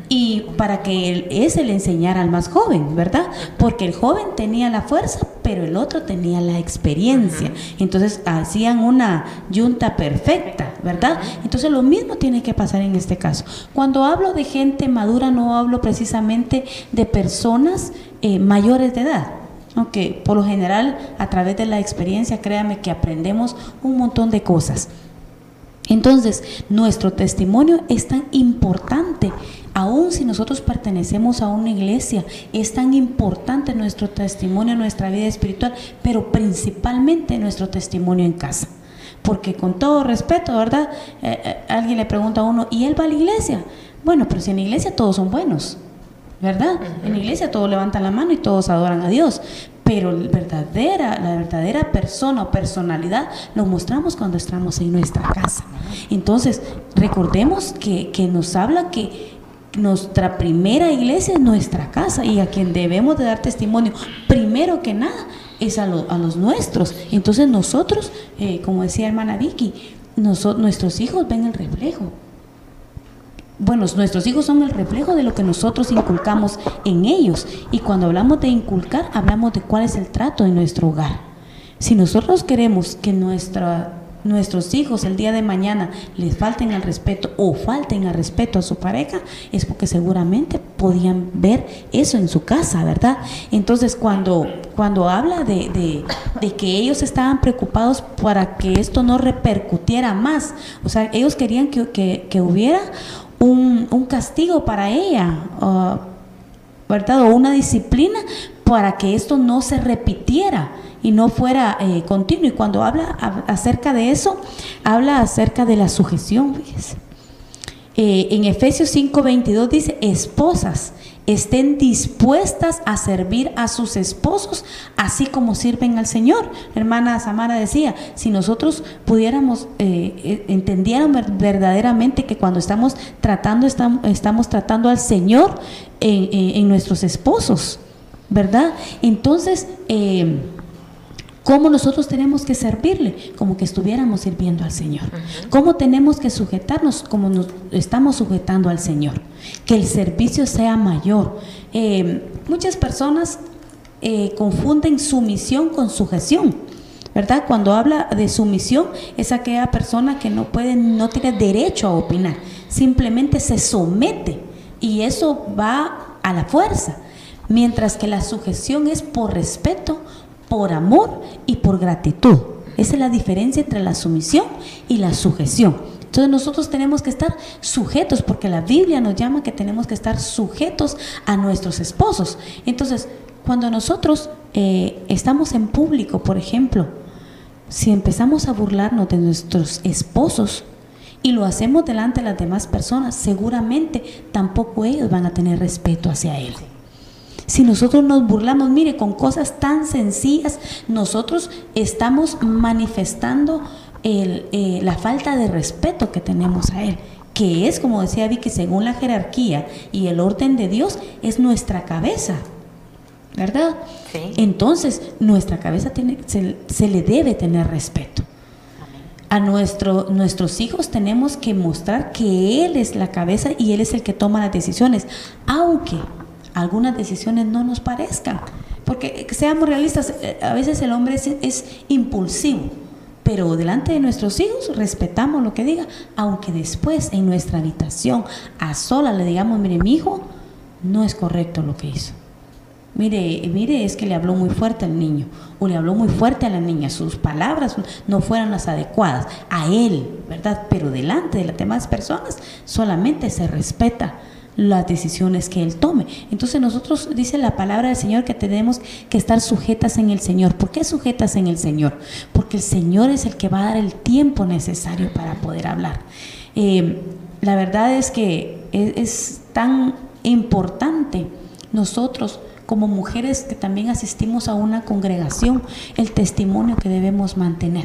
y para que él, ese le enseñara al más joven, ¿verdad? Porque el joven tenía la fuerza, pero el otro tenía la experiencia. Entonces hacían una yunta perfecta, ¿verdad? Entonces lo mismo tiene que pasar en este caso. Cuando hablo de gente madura, no hablo precisamente de personas eh, mayores de edad. Aunque por lo general, a través de la experiencia, créame que aprendemos un montón de cosas. Entonces, nuestro testimonio es tan importante, aun si nosotros pertenecemos a una iglesia, es tan importante nuestro testimonio, nuestra vida espiritual, pero principalmente nuestro testimonio en casa. Porque con todo respeto, ¿verdad? Eh, eh, alguien le pregunta a uno, ¿y él va a la iglesia? Bueno, pero si en la iglesia todos son buenos. ¿Verdad? En la iglesia todos levantan la mano y todos adoran a Dios, pero la verdadera, la verdadera persona o personalidad lo mostramos cuando estamos en nuestra casa. Entonces, recordemos que, que nos habla que nuestra primera iglesia es nuestra casa y a quien debemos de dar testimonio, primero que nada, es a, a los nuestros. Entonces nosotros, eh, como decía hermana Vicky, nuestros hijos ven el reflejo bueno, nuestros hijos son el reflejo de lo que nosotros inculcamos en ellos. Y cuando hablamos de inculcar, hablamos de cuál es el trato en nuestro hogar. Si nosotros queremos que nuestra, nuestros hijos el día de mañana les falten al respeto o falten al respeto a su pareja, es porque seguramente podían ver eso en su casa, ¿verdad? Entonces, cuando, cuando habla de, que ellos estaban preocupados para que esto no repercutiera más, o sea, ellos querían que, que hubiera un, castigo para ella, ¿verdad? O una disciplina para que esto no se repitiera y no fuera eh, continuo. Y cuando habla acerca de eso, habla acerca de la sujeción, fíjese. Eh, en Efesios 5:22 dice, esposas, estén dispuestas a servir a sus esposos, así como sirven al Señor. Hermana Samara decía, si nosotros pudiéramos, eh, eh verdaderamente que cuando estamos tratando, estamos, tratando al Señor en, nuestros esposos, ¿verdad? Entonces, eh, ¿Cómo nosotros tenemos que servirle? Como que estuviéramos sirviendo al Señor. ¿Cómo tenemos que sujetarnos? Como nos estamos sujetando al Señor. Que el servicio sea mayor. Eh, muchas personas eh, confunden sumisión con sujeción. ¿Verdad? Cuando habla de sumisión es aquella persona que no puede, no tiene derecho a opinar. Simplemente se somete. Y eso va a la fuerza. Mientras que la sujeción es por respeto, por amor y por gratitud. Esa es la diferencia entre la sumisión y la sujeción. Entonces nosotros tenemos que estar sujetos, porque la Biblia nos llama que tenemos que estar sujetos a nuestros esposos. Entonces, cuando nosotros eh, estamos en público, por ejemplo, si empezamos a burlarnos de nuestros esposos y lo hacemos delante de las demás personas, seguramente tampoco ellos van a tener respeto hacia él. Si nosotros nos burlamos, mire, con cosas tan sencillas, nosotros estamos manifestando eh, la falta de respeto que tenemos a Él que es, como decía Vicky, según la jerarquía y el orden de Dios, es nuestra cabeza. ¿Verdad? Entonces, nuestra cabeza tiene, se, le debe tener respeto. A nuestro, nuestros hijos tenemos que mostrar que Él es la cabeza y Él es el que toma las decisiones, aunque algunas decisiones no nos parezcan. Porque seamos realistas, eh, a veces el hombre es, impulsivo, pero delante de nuestros hijos respetamos lo que diga, aunque después en nuestra habitación a sola le digamos, mire, mi hijo no es correcto lo que hizo. Mire, mire, es que le habló muy fuerte al niño o le habló muy fuerte a la niña. Sus palabras no fueron las adecuadas a él, ¿verdad? Pero delante de las demás personas solamente se respeta las decisiones que Él tome. Entonces nosotros, dice la palabra del Señor, que tenemos que estar sujetas en el Señor. ¿Por qué sujetas en el Señor? Porque el Señor es el que va a dar el tiempo necesario para poder hablar. Eh, la verdad es que es, es tan importante nosotros como mujeres que también asistimos a una congregación, el testimonio que debemos mantener.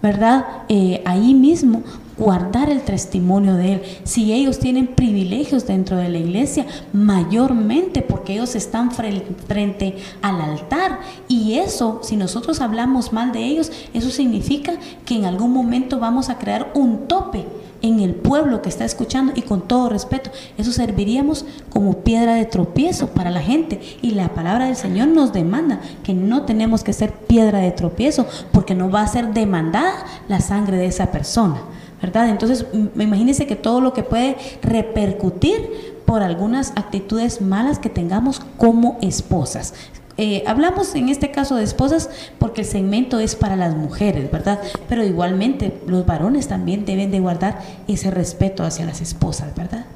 ¿Verdad? Eh, ahí mismo guardar el testimonio de Él. Si ellos tienen privilegios dentro de la iglesia, mayormente porque ellos están frente al altar. Y eso, si nosotros hablamos mal de ellos, eso significa que en algún momento vamos a crear un tope en el pueblo que está escuchando y con todo respeto, eso serviríamos como piedra de tropiezo para la gente. Y la palabra del Señor nos demanda que no tenemos que ser piedra de tropiezo porque no va a ser demandada la sangre de esa persona. ¿Verdad? Entonces, imagínense que todo lo que puede repercutir por algunas actitudes malas que tengamos como esposas. Eh, hablamos en este caso de esposas porque el segmento es para las mujeres, ¿verdad? Pero igualmente los varones también deben de guardar ese respeto hacia las esposas, ¿verdad?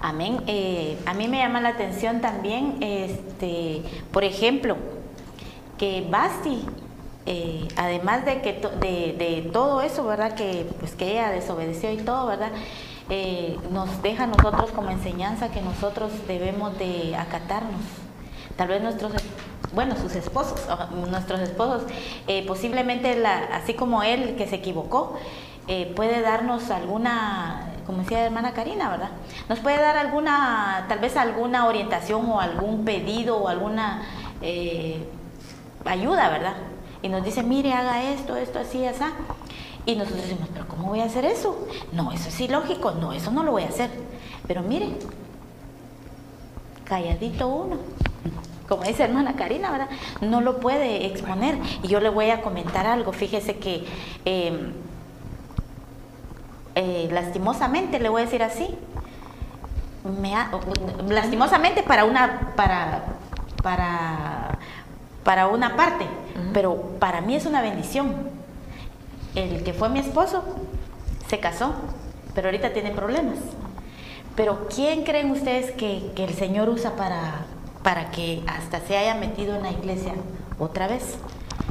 Amén. Eh, a mí me llama la atención también, este, por ejemplo, que Basti, eh, además de que de, todo eso, ¿verdad? Que pues que ella desobedeció y todo, ¿verdad? nos deja a nosotros como enseñanza que nosotros debemos de acatarnos tal vez nuestros bueno, sus esposos, nuestros esposos, eh, posiblemente así como él que se equivocó, eh, puede darnos alguna, como decía hermana Karina, ¿verdad? Nos puede dar alguna, tal vez alguna orientación o algún pedido o alguna eh, ayuda, ¿verdad? Y nos dice, mire, haga esto, esto, así, así. Y nosotros decimos, pero ¿cómo voy a hacer eso? No, eso es ilógico, no, eso no lo voy a hacer. Pero mire, calladito uno como dice hermana Karina, ¿verdad? No lo puede exponer. Y yo le voy a comentar algo. Fíjese que em, eh, lastimosamente, le voy a decir así, me lastimosamente para una, para, para, para una parte, pero para mí es una bendición. El que fue mi esposo se casó, pero ahorita tiene problemas. Pero ¿quién creen ustedes que el Señor usa para, para que hasta se haya metido en la iglesia otra vez.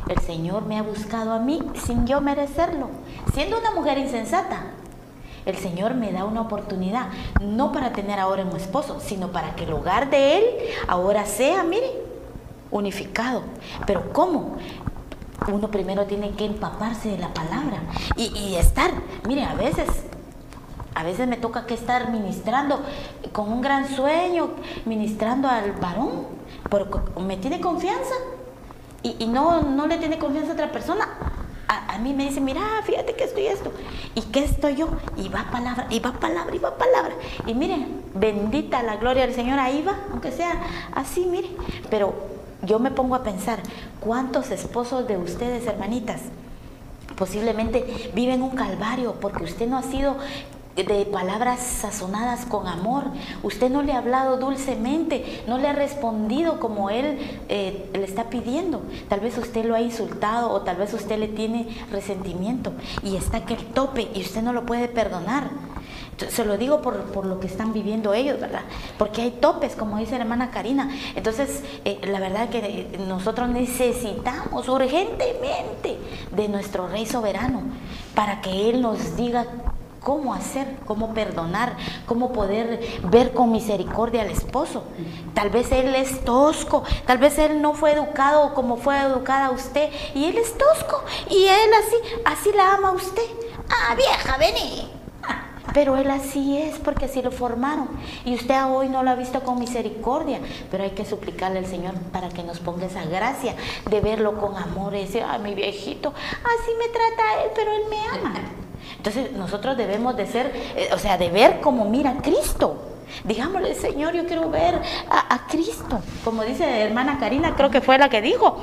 El Señor me ha buscado a mí sin yo merecerlo, siendo una mujer insensata. El Señor me da una oportunidad, no para tener ahora un esposo, sino para que el hogar de Él ahora sea, mire, unificado. Pero ¿cómo? Uno primero tiene que empaparse de la palabra y, y estar, mire, a veces a veces me toca que estar ministrando con un gran sueño, ministrando al varón, porque me tiene confianza y, no, no le tiene confianza a otra persona. A, mí me dice, mira, fíjate que estoy esto. ¿Y qué estoy yo? Y va palabra, y va palabra, y va palabra. Y miren, bendita la gloria del Señor, ahí va, aunque sea así, mire. Pero yo me pongo a pensar, ¿cuántos esposos de ustedes, hermanitas, posiblemente viven un calvario porque usted no ha sido de palabras sazonadas con amor. Usted no le ha hablado dulcemente, no le ha respondido como él eh, le está pidiendo. Tal vez usted lo ha insultado o tal vez usted le tiene resentimiento y está que el tope y usted no lo puede perdonar. Se lo digo por, lo que están viviendo ellos, ¿verdad? Porque hay topes, como dice la hermana Karina. Entonces, eh, la verdad que nosotros necesitamos urgentemente de nuestro Rey soberano para que Él nos diga cómo hacer, cómo perdonar, cómo poder ver con misericordia al esposo. Tal vez él es tosco, tal vez él no fue educado como fue educada usted y él es tosco y él así, así la ama usted. Ah, vieja, vení. Pero él así es porque así lo formaron. Y usted hoy no lo ha visto con misericordia. Pero hay que suplicarle al Señor para que nos ponga esa gracia de verlo con amor y decir, ah, mi viejito, así me trata él, pero él me ama. Entonces nosotros debemos de ser, eh, o sea, de ver como mira Cristo. Digámosle, Señor, yo quiero ver a, Cristo. Como dice hermana Karina, creo que fue la que dijo,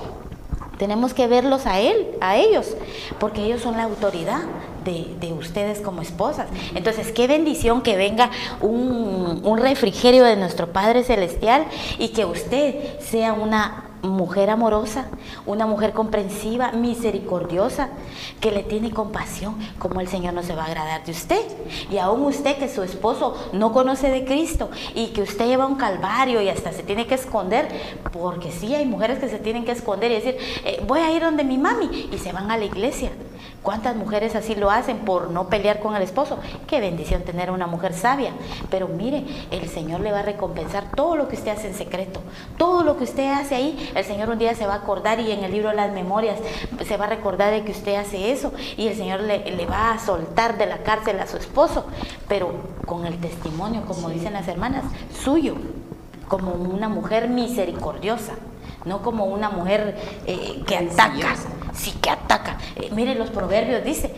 tenemos que verlos a Él, a ellos, porque ellos son la autoridad de, ustedes como esposas. Entonces, qué bendición que venga un, un refrigerio de nuestro Padre Celestial y que usted sea una mujer amorosa, una mujer comprensiva, misericordiosa, que le tiene compasión, como el Señor no se va a agradar de usted. Y aún usted que su esposo no conoce de Cristo y que usted lleva un calvario y hasta se tiene que esconder, porque sí hay mujeres que se tienen que esconder y decir, eh, voy a ir donde mi mami y se van a la iglesia ¿Cuántas mujeres así lo hacen por no pelear con el esposo? Qué bendición tener una mujer sabia. Pero mire, el Señor le va a recompensar todo lo que usted hace en secreto. Todo lo que usted hace ahí, el Señor un día se va a acordar y en el libro de las memorias se va a recordar de que usted hace eso y el Señor le, le va a soltar de la cárcel a su esposo. Pero con el testimonio, como dicen las hermanas, suyo, como una mujer misericordiosa no como una mujer eh, que ataca, sí que ataca. Eh, mire los proverbios, dice,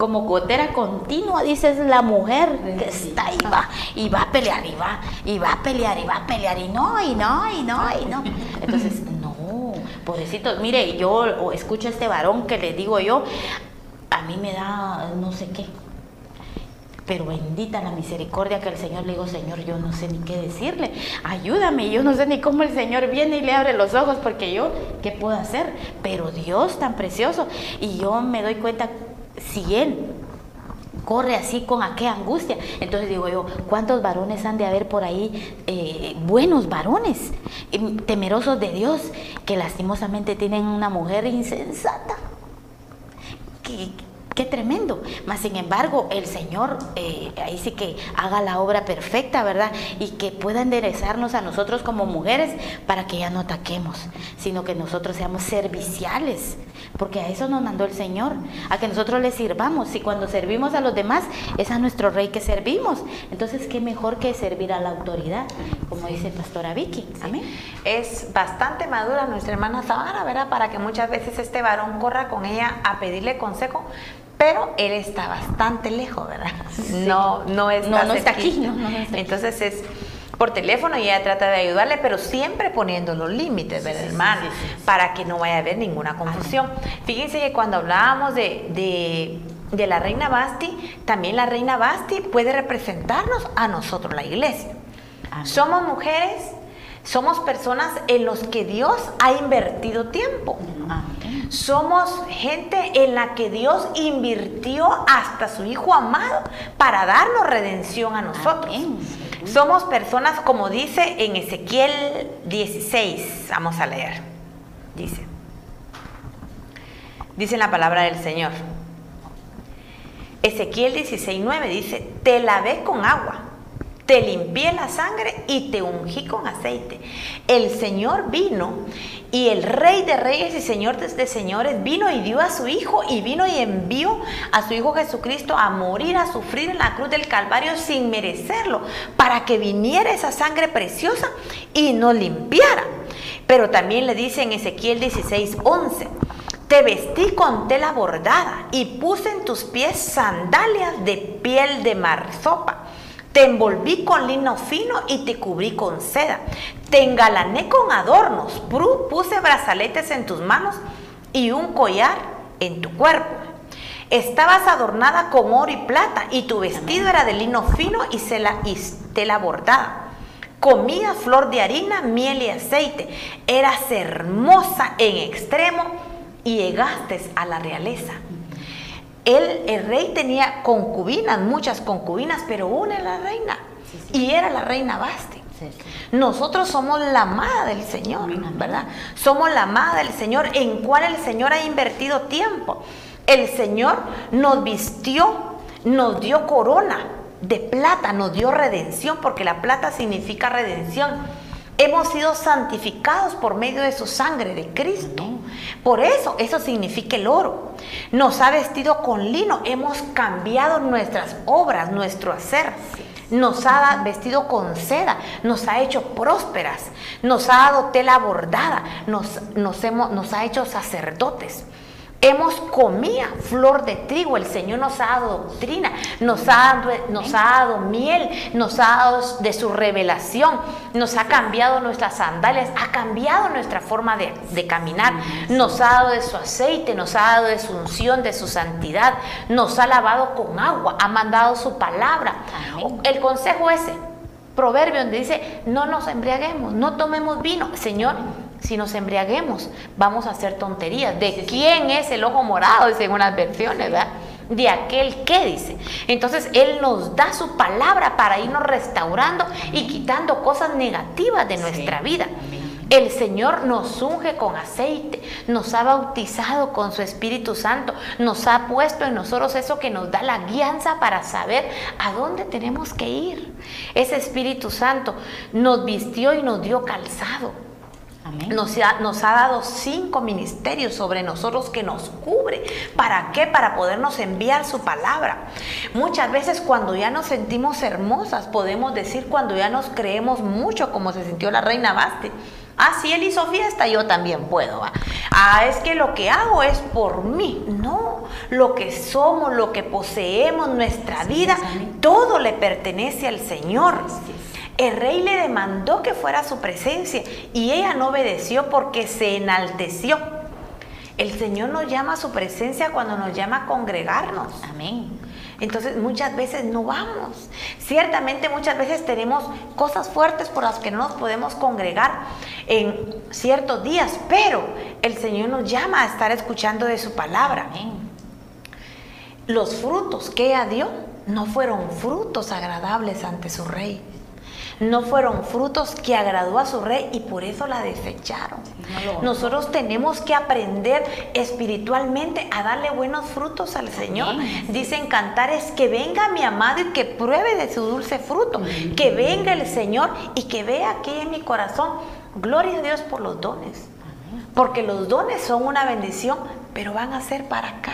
como gotera continua, dice, es la mujer que está ahí va, y va a pelear, y va, y va a pelear, y va a pelear, y no, y no, y no, y no. Entonces, no, pobrecitos, mire, yo escucho a este varón que le digo yo, a mí me da no sé qué, pero bendita la misericordia que el Señor le digo, Señor, yo no sé ni qué decirle, ayúdame, yo no sé ni cómo el Señor viene y le abre los ojos, porque yo, ¿qué puedo hacer? Pero Dios tan precioso, y yo me doy cuenta, si Él corre así con aquella angustia. Entonces digo yo, ¿cuántos varones han de haber por ahí, eh, buenos varones, em, temerosos de Dios, que lastimosamente tienen una mujer insensata? Que, Qué tremendo. Mas, sin embargo, el Señor eh, ahí sí que haga la obra perfecta, ¿verdad? Y que pueda enderezarnos a nosotros como mujeres para que ya no ataquemos, sino que nosotros seamos serviciales, porque a eso nos mandó el Señor, a que nosotros le sirvamos. Y cuando servimos a los demás, es a nuestro Rey que servimos. Entonces, qué mejor que servir a la autoridad, como dice Pastora Vicky. Amén. Es bastante madura nuestra hermana Sabana, ¿verdad? Para que muchas veces este varón corra con ella a pedirle consejo pero él está bastante lejos, ¿verdad? No, no, está, no, está aquí. Entonces es por teléfono y ella trata de ayudarle, pero siempre poniendo los límites, ¿verdad, hermano? Para que no vaya a haber ninguna confusión. Fíjense que cuando hablábamos de, de, la reina Basti, también la reina Basti puede representarnos a nosotros, la iglesia. Somos mujeres, somos personas en los que Dios ha invertido tiempo. Somos gente en la que Dios invirtió hasta su Hijo amado para darnos redención a nosotros. Somos personas como dice en Ezequiel 16. Vamos a leer. Dice. Dice la palabra del Señor. Ezequiel 16, 9 dice, te lavé con agua te limpié la sangre y te ungí con aceite. El Señor vino y el Rey de Reyes y Señor de Señores vino y dio a su Hijo y vino y envió a su Hijo Jesucristo a morir, a sufrir en la cruz del Calvario sin merecerlo, para que viniera esa sangre preciosa y nos limpiara. Pero también le dice en Ezequiel 16, 11. Te vestí con tela bordada y puse en tus pies sandalias de piel de marsopa te envolví con lino fino y te cubrí con seda. Te engalané con adornos. Puse brazaletes en tus manos y un collar en tu cuerpo. Estabas adornada con oro y plata y tu vestido era de lino fino y, tela bordada. Comías flor de harina, miel y aceite. Eras hermosa en extremo y llegaste a la realeza. Él, el rey tenía concubinas, muchas concubinas, pero una era la reina. Y era la reina Basti. Nosotros somos la amada del Señor, ¿verdad? Somos la amada del Señor en cual el Señor ha invertido tiempo. El Señor nos vistió, nos dio corona de plata, nos dio redención, porque la plata significa redención Hemos sido santificados por medio de su sangre de Cristo. Por eso, eso significa el oro. Nos ha vestido con lino. Hemos cambiado nuestras obras, nuestro hacer. Nos ha vestido con seda, nos ha hecho prósperas, nos ha dado tela bordada, nos, hemos, nos ha hecho sacerdotes. Hemos comido flor de trigo, el Señor nos ha dado doctrina, nos ha dado, nos ha dado miel, nos ha dado de su revelación, nos ha cambiado nuestras sandalias, ha cambiado nuestra forma de, de caminar, nos ha dado de su aceite, nos ha dado de su unción, de su santidad, nos ha lavado con agua, ha mandado su palabra. El consejo ese, proverbio donde dice, no nos embriaguemos, no tomemos vino, Señor si nos embriaguemos, vamos a hacer tonterías. ¿De quién es el ojo morado? Dicen unas versiones, ¿verdad? De aquel que dice. Entonces Él nos da su palabra para irnos restaurando y quitando cosas negativas de nuestra vida. El Señor nos unge con aceite, nos ha bautizado con su Espíritu Santo, nos ha puesto en nosotros eso que nos da la guianza para saber a dónde tenemos que ir. Ese Espíritu Santo nos vistió y nos dio calzado. Nos ha, nos ha, dado cinco ministerios sobre nosotros que nos cubre. ¿Para qué? Para podernos enviar su palabra. Muchas veces cuando ya nos sentimos hermosas, podemos decir cuando ya nos creemos mucho, como se sintió la reina Basti. Ah, si él hizo fiesta, yo también puedo. Ah, es que lo que hago es por mí. No, lo que somos, lo que poseemos, nuestra vida, todo le pertenece al Señor. El rey le demandó que fuera a su presencia y ella no obedeció porque se enalteció. El Señor nos llama a su presencia cuando nos llama a congregarnos. Amén. Entonces muchas veces no vamos. Ciertamente muchas veces tenemos cosas fuertes por las que no nos podemos congregar en ciertos días, pero el Señor nos llama a estar escuchando de su palabra. Amén. Los frutos que ella dio no fueron frutos agradables ante su rey no fueron frutos que agradó a su rey y por eso la desecharon. Nosotros tenemos que aprender espiritualmente a darle buenos frutos al Señor. Dicen cantares que venga mi amado y que pruebe de su dulce fruto, que venga el Señor y que vea aquí en mi corazón. Gloria a Dios por los dones. Porque los dones son una bendición, pero van a ser para acá.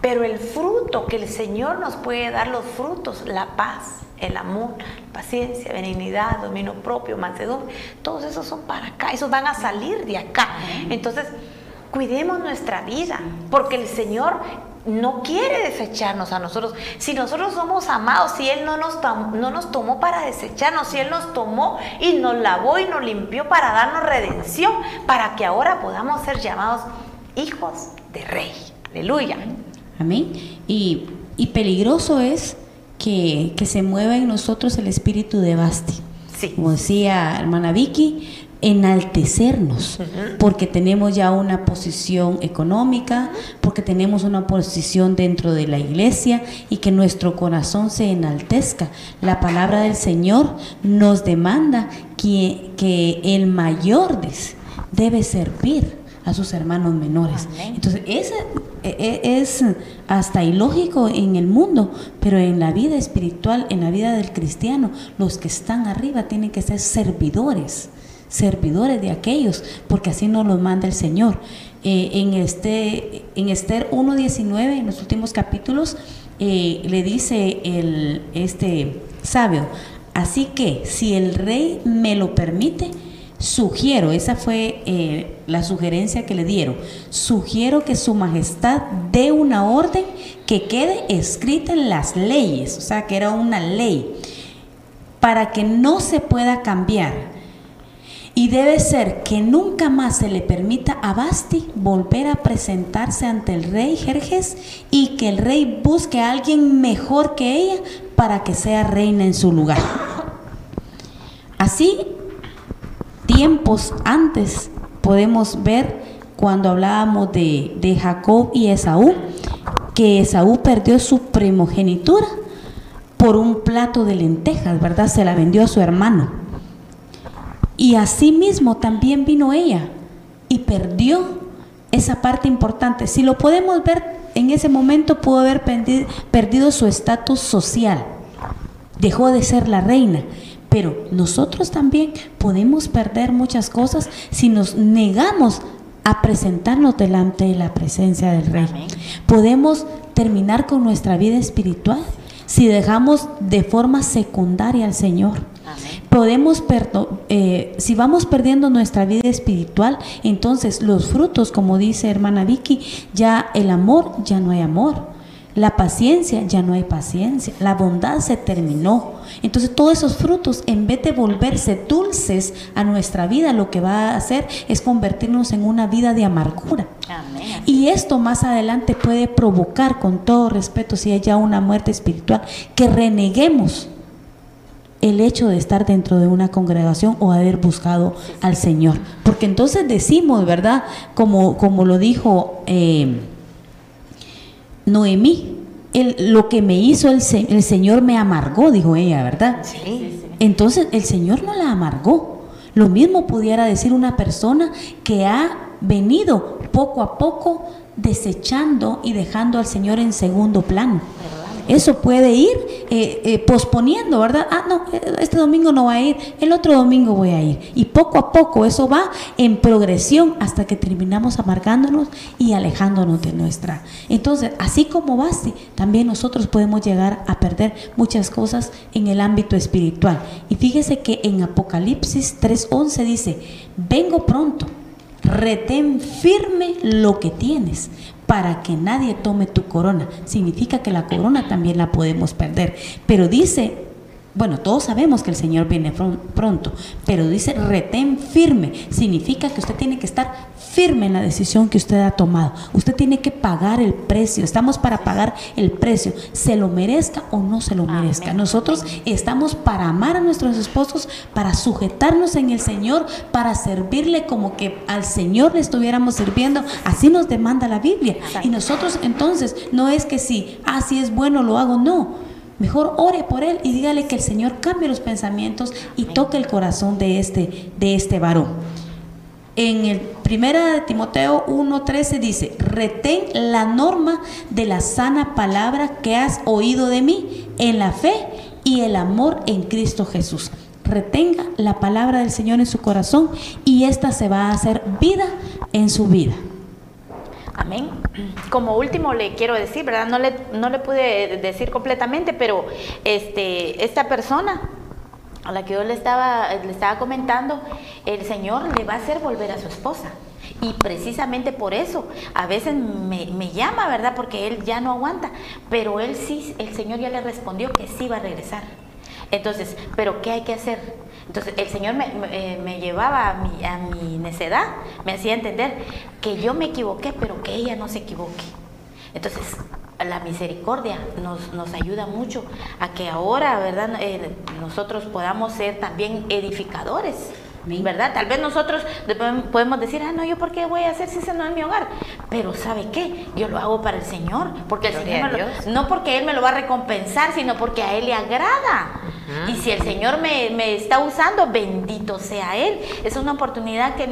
Pero el fruto que el Señor nos puede dar, los frutos, la paz, el amor, paciencia, benignidad, dominio propio, mansedumbre, todos esos son para acá, esos van a salir de acá. Entonces, cuidemos nuestra vida, porque el Señor no quiere desecharnos a nosotros. Si nosotros somos amados, si Él no nos, no nos tomó para desecharnos, si Él nos tomó y nos lavó y nos limpió para darnos redención, para que ahora podamos ser llamados hijos de Rey. Aleluya. Amén. Y, y peligroso es que, se mueva en nosotros el espíritu de Basti. Como decía hermana Vicky, enaltecernos, porque tenemos ya una posición económica, porque tenemos una posición dentro de la iglesia y que nuestro corazón se enaltezca. La palabra del Señor nos demanda que, que el mayor debe servir a sus hermanos menores. Entonces, ese e, e, es hasta ilógico en el mundo, pero en la vida espiritual, en la vida del cristiano, los que están arriba tienen que ser servidores, servidores de aquellos, porque así nos los manda el Señor. Eh, en, este, en Esther 1.19, en los últimos capítulos, eh, le dice el, este sabio, así que si el rey me lo permite, Sugiero, esa fue eh, la sugerencia que le dieron, sugiero que su majestad dé una orden que quede escrita en las leyes, o sea, que era una ley, para que no se pueda cambiar. Y debe ser que nunca más se le permita a Basti volver a presentarse ante el rey Jerjes y que el rey busque a alguien mejor que ella para que sea reina en su lugar. Así tiempos antes podemos ver cuando hablábamos de, Jacob y Esaú, que Esaú perdió su primogenitura por un plato de lentejas, ¿verdad? Se la vendió a su hermano. Y así mismo también vino ella y perdió esa parte importante. Si lo podemos ver, en ese momento pudo haber perdido su estatus social. Dejó de ser la reina pero nosotros también podemos perder muchas cosas si nos negamos a presentarnos delante de la presencia del Rey. Podemos terminar con nuestra vida espiritual si dejamos de forma secundaria al Señor. Podemos, eh, si vamos perdiendo nuestra vida espiritual, entonces los frutos, como dice hermana Vicky, ya el amor, ya no hay amor la paciencia, ya no hay paciencia. La bondad se terminó. Entonces todos esos frutos, en vez de volverse dulces a nuestra vida, lo que va a hacer es convertirnos en una vida de amargura. Y esto más adelante puede provocar, con todo respeto, si hay ya una muerte espiritual, que reneguemos el hecho de estar dentro de una congregación o haber buscado al Señor. Porque entonces decimos, ¿verdad? Como, como lo dijo... Eh, Noemí, el, lo que me hizo el, Señor me amargó, dijo ella, ¿verdad? Sí. Entonces el Señor no la amargó. Lo mismo pudiera decir una persona que ha venido poco a poco desechando y dejando al Señor en segundo plano. Eso puede ir eh, eh, posponiendo, ¿verdad? Ah, no, este domingo no va a ir, el otro domingo voy a ir. Y poco a poco eso va en progresión hasta que terminamos amargándonos y alejándonos de nuestra. Entonces, así como Basti, también nosotros podemos llegar a perder muchas cosas en el ámbito espiritual. Y fíjese que en Apocalipsis 3:11 dice, vengo pronto retén firme lo que tienes para que nadie tome tu corona. Significa que la corona también la podemos perder. Pero dice bueno, todos sabemos que el Señor viene pronto, pero dice retén firme. Significa que usted tiene que estar firme en la decisión que usted ha tomado. Usted tiene que pagar el precio. Estamos para pagar el precio, se lo merezca o no se lo merezca. Nosotros estamos para amar a nuestros esposos, para sujetarnos en el Señor, para servirle como que al Señor le estuviéramos sirviendo. Así nos demanda la Biblia. Y nosotros entonces no es que si, así es bueno, lo hago, no. Mejor ore por él y dígale que el Señor cambie los pensamientos y toque el corazón de este, de este varón. En el primera de Timoteo 1:13 dice, "Retén la norma de la sana palabra que has oído de mí en la fe y el amor en Cristo Jesús." Retenga la palabra del Señor en su corazón y esta se va a hacer vida en su vida. Amén. Como último le quiero decir, ¿verdad? No le, no le pude decir completamente, pero este, esta persona a la que yo le estaba, le estaba comentando, el Señor le va a hacer volver a su esposa. Y precisamente por eso, a veces me, me, llama, ¿verdad? Porque él ya no aguanta, pero él sí, el Señor ya le respondió que sí va a regresar. Entonces, ¿pero qué hay que hacer? Entonces el Señor me, eh, llevaba a mi, a mi necedad, me hacía entender que yo me equivoqué, pero que ella no se equivoque. Entonces la misericordia nos, nos ayuda mucho a que ahora, ¿verdad? Eh, nosotros podamos ser también edificadores ¿Verdad? Tal vez nosotros podemos decir, ah, no, yo por qué voy a hacer si ese no es mi hogar. Pero ¿sabe qué? Yo lo hago para el Señor. Porque el Señor no porque Él me lo va a recompensar, sino porque a Él le agrada. Y si el Señor me, está usando, bendito sea Él. Es una oportunidad que,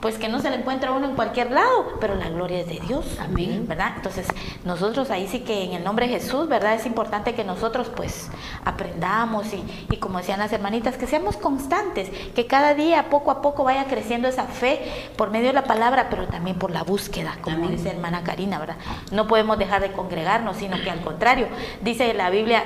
pues, que no se le encuentra a uno en cualquier lado, pero la gloria es de Dios. Amén. ¿Verdad? Entonces, nosotros ahí sí que en el nombre de Jesús, ¿verdad? Es importante que nosotros, pues, aprendamos y, y como decían las hermanitas, que seamos constantes, que cada día, poco a poco, vaya creciendo esa fe por medio de la palabra, pero también por la búsqueda, como dice hermana Karina, ¿verdad? No podemos dejar de congregarnos, sino que al contrario, dice la Biblia,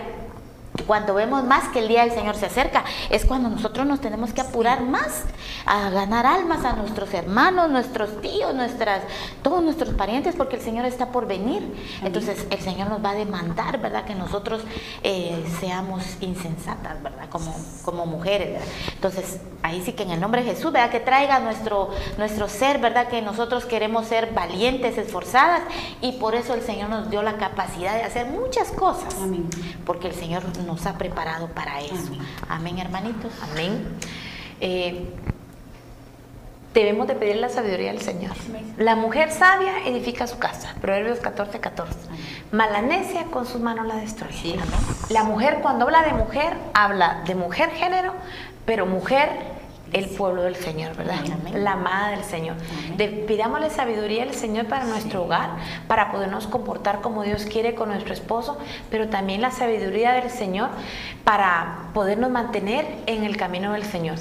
cuando vemos más que el día del Señor se acerca, es cuando nosotros nos tenemos que apurar más a ganar almas a nuestros hermanos, nuestros tíos, nuestras, todos nuestros parientes, porque el Señor está por venir. Entonces el Señor nos va a demandar, ¿verdad? Que nosotros eh, seamos insensatas, ¿verdad? Como, como mujeres, ¿verdad? Entonces ahí sí que en el nombre de Jesús, ¿verdad? Que traiga nuestro, nuestro ser, ¿verdad? Que nosotros queremos ser valientes, esforzadas, y por eso el Señor nos dio la capacidad de hacer muchas cosas. Porque el Señor nos ha preparado para eso. Amén, hermanitos. Amén. Eh, debemos de pedir la sabiduría del Señor. La mujer sabia edifica su casa. Proverbios 14, 14. Malanecia con sus manos la destruye. La mujer cuando habla de mujer, habla de mujer género, pero mujer el pueblo del Señor, ¿verdad? La amada del Señor. pidámosle sabiduría al Señor para nuestro hogar, para podernos comportar como Dios quiere con nuestro esposo, pero también la sabiduría del Señor para podernos mantener en el camino del Señor.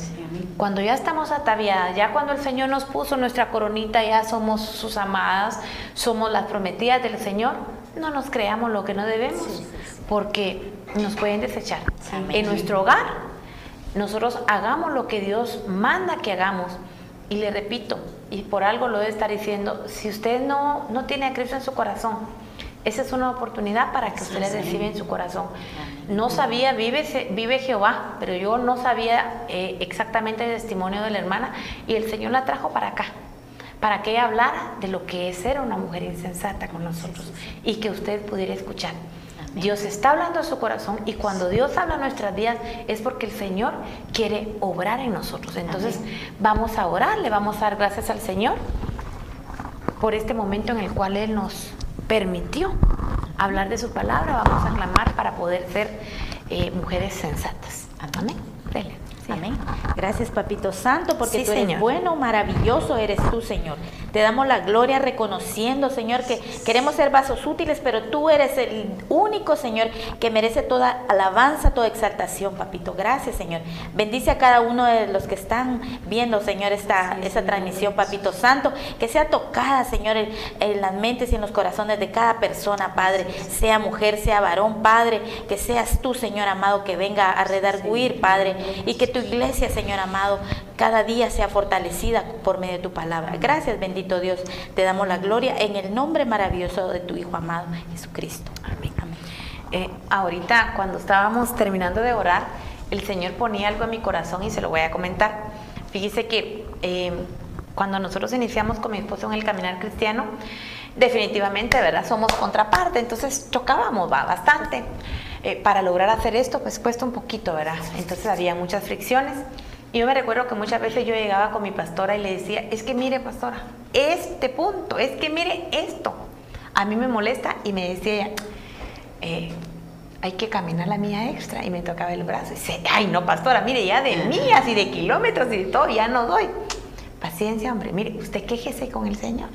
Cuando ya estamos ataviadas, ya cuando el Señor nos puso nuestra coronita, ya somos sus amadas, somos las prometidas del Señor, no nos creamos lo que no debemos, porque nos pueden desechar. En nuestro hogar nosotros hagamos lo que Dios manda que hagamos. Y le repito, y por algo lo debe estar diciendo, si usted no, no tiene a Cristo en su corazón, esa es una oportunidad para que usted le reciba en su corazón. No sabía, vive, vive Jehová, pero yo no sabía eh, exactamente el testimonio de la hermana y el Señor la trajo para acá, para que ella hablara de lo que es ser una mujer insensata con nosotros y que usted pudiera escuchar. Dios está hablando a su corazón y cuando Dios habla a nuestras vidas es porque el Señor quiere obrar en nosotros. Entonces vamos a orar, le vamos a dar gracias al Señor por este momento en el cual Él nos permitió hablar de su palabra. Vamos a clamar para poder ser eh, mujeres sensatas. Amén. Amén. Gracias, Papito Santo, porque Sí, tú eres Señor. bueno, maravilloso eres tú, Señor. Te damos la gloria reconociendo, Señor, que queremos ser vasos útiles, pero tú eres el único, Señor, que merece toda alabanza, toda exaltación, Papito. Gracias, Señor. Bendice a cada uno de los que están viendo, Señor, esta, esta transmisión, Papito Santo, que sea tocada, Señor, en, en las mentes y en los corazones de cada persona, Padre, sea mujer, sea varón, Padre, que seas tú, Señor amado, que venga a redarguir, Padre, y que tu iglesia, Señor amado, cada día sea fortalecida por medio de tu palabra. Gracias, bendito Dios. Te damos la gloria en el nombre maravilloso de tu Hijo amado, Jesucristo. Amén. Amén. Eh, ahorita, cuando estábamos terminando de orar, el Señor ponía algo en mi corazón y se lo voy a comentar. Fíjese que eh, cuando nosotros iniciamos con mi esposo en el caminar cristiano, definitivamente, ¿verdad? Somos contraparte, entonces chocábamos va, bastante. Eh, para lograr hacer esto, pues cuesta un poquito, ¿verdad? Entonces había muchas fricciones. Y yo me recuerdo que muchas veces yo llegaba con mi pastora y le decía, es que mire, pastora, este punto, es que mire esto. A mí me molesta y me decía ella, eh, hay que caminar la mía extra y me tocaba el brazo y dice, ay no pastora, mire ya de millas y de kilómetros y de todo, ya no doy. Paciencia, hombre, mire, usted quéjese con el Señor.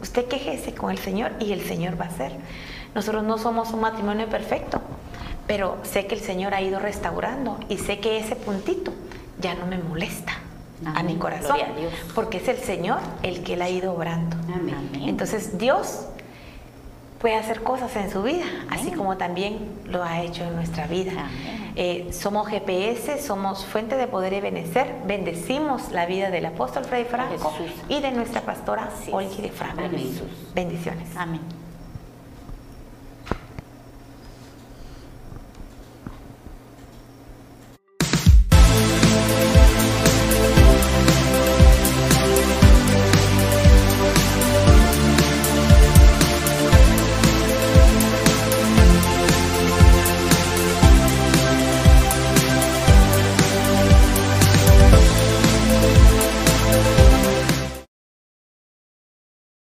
Usted quéjese con el Señor y el Señor va a hacer. Nosotros no somos un matrimonio perfecto, pero sé que el Señor ha ido restaurando y sé que ese puntito ya no me molesta a mi corazón, a Dios. porque es el Señor el que la ha ido obrando. Amén. Entonces Dios puede hacer cosas en su vida, así como también lo ha hecho en nuestra vida. Eh, somos GPS, somos fuente de poder y benecer. Bendecimos la vida del apóstol Fray Franco Jesús. y de nuestra pastora. Olgi de Franco. Bendiciones. Amén.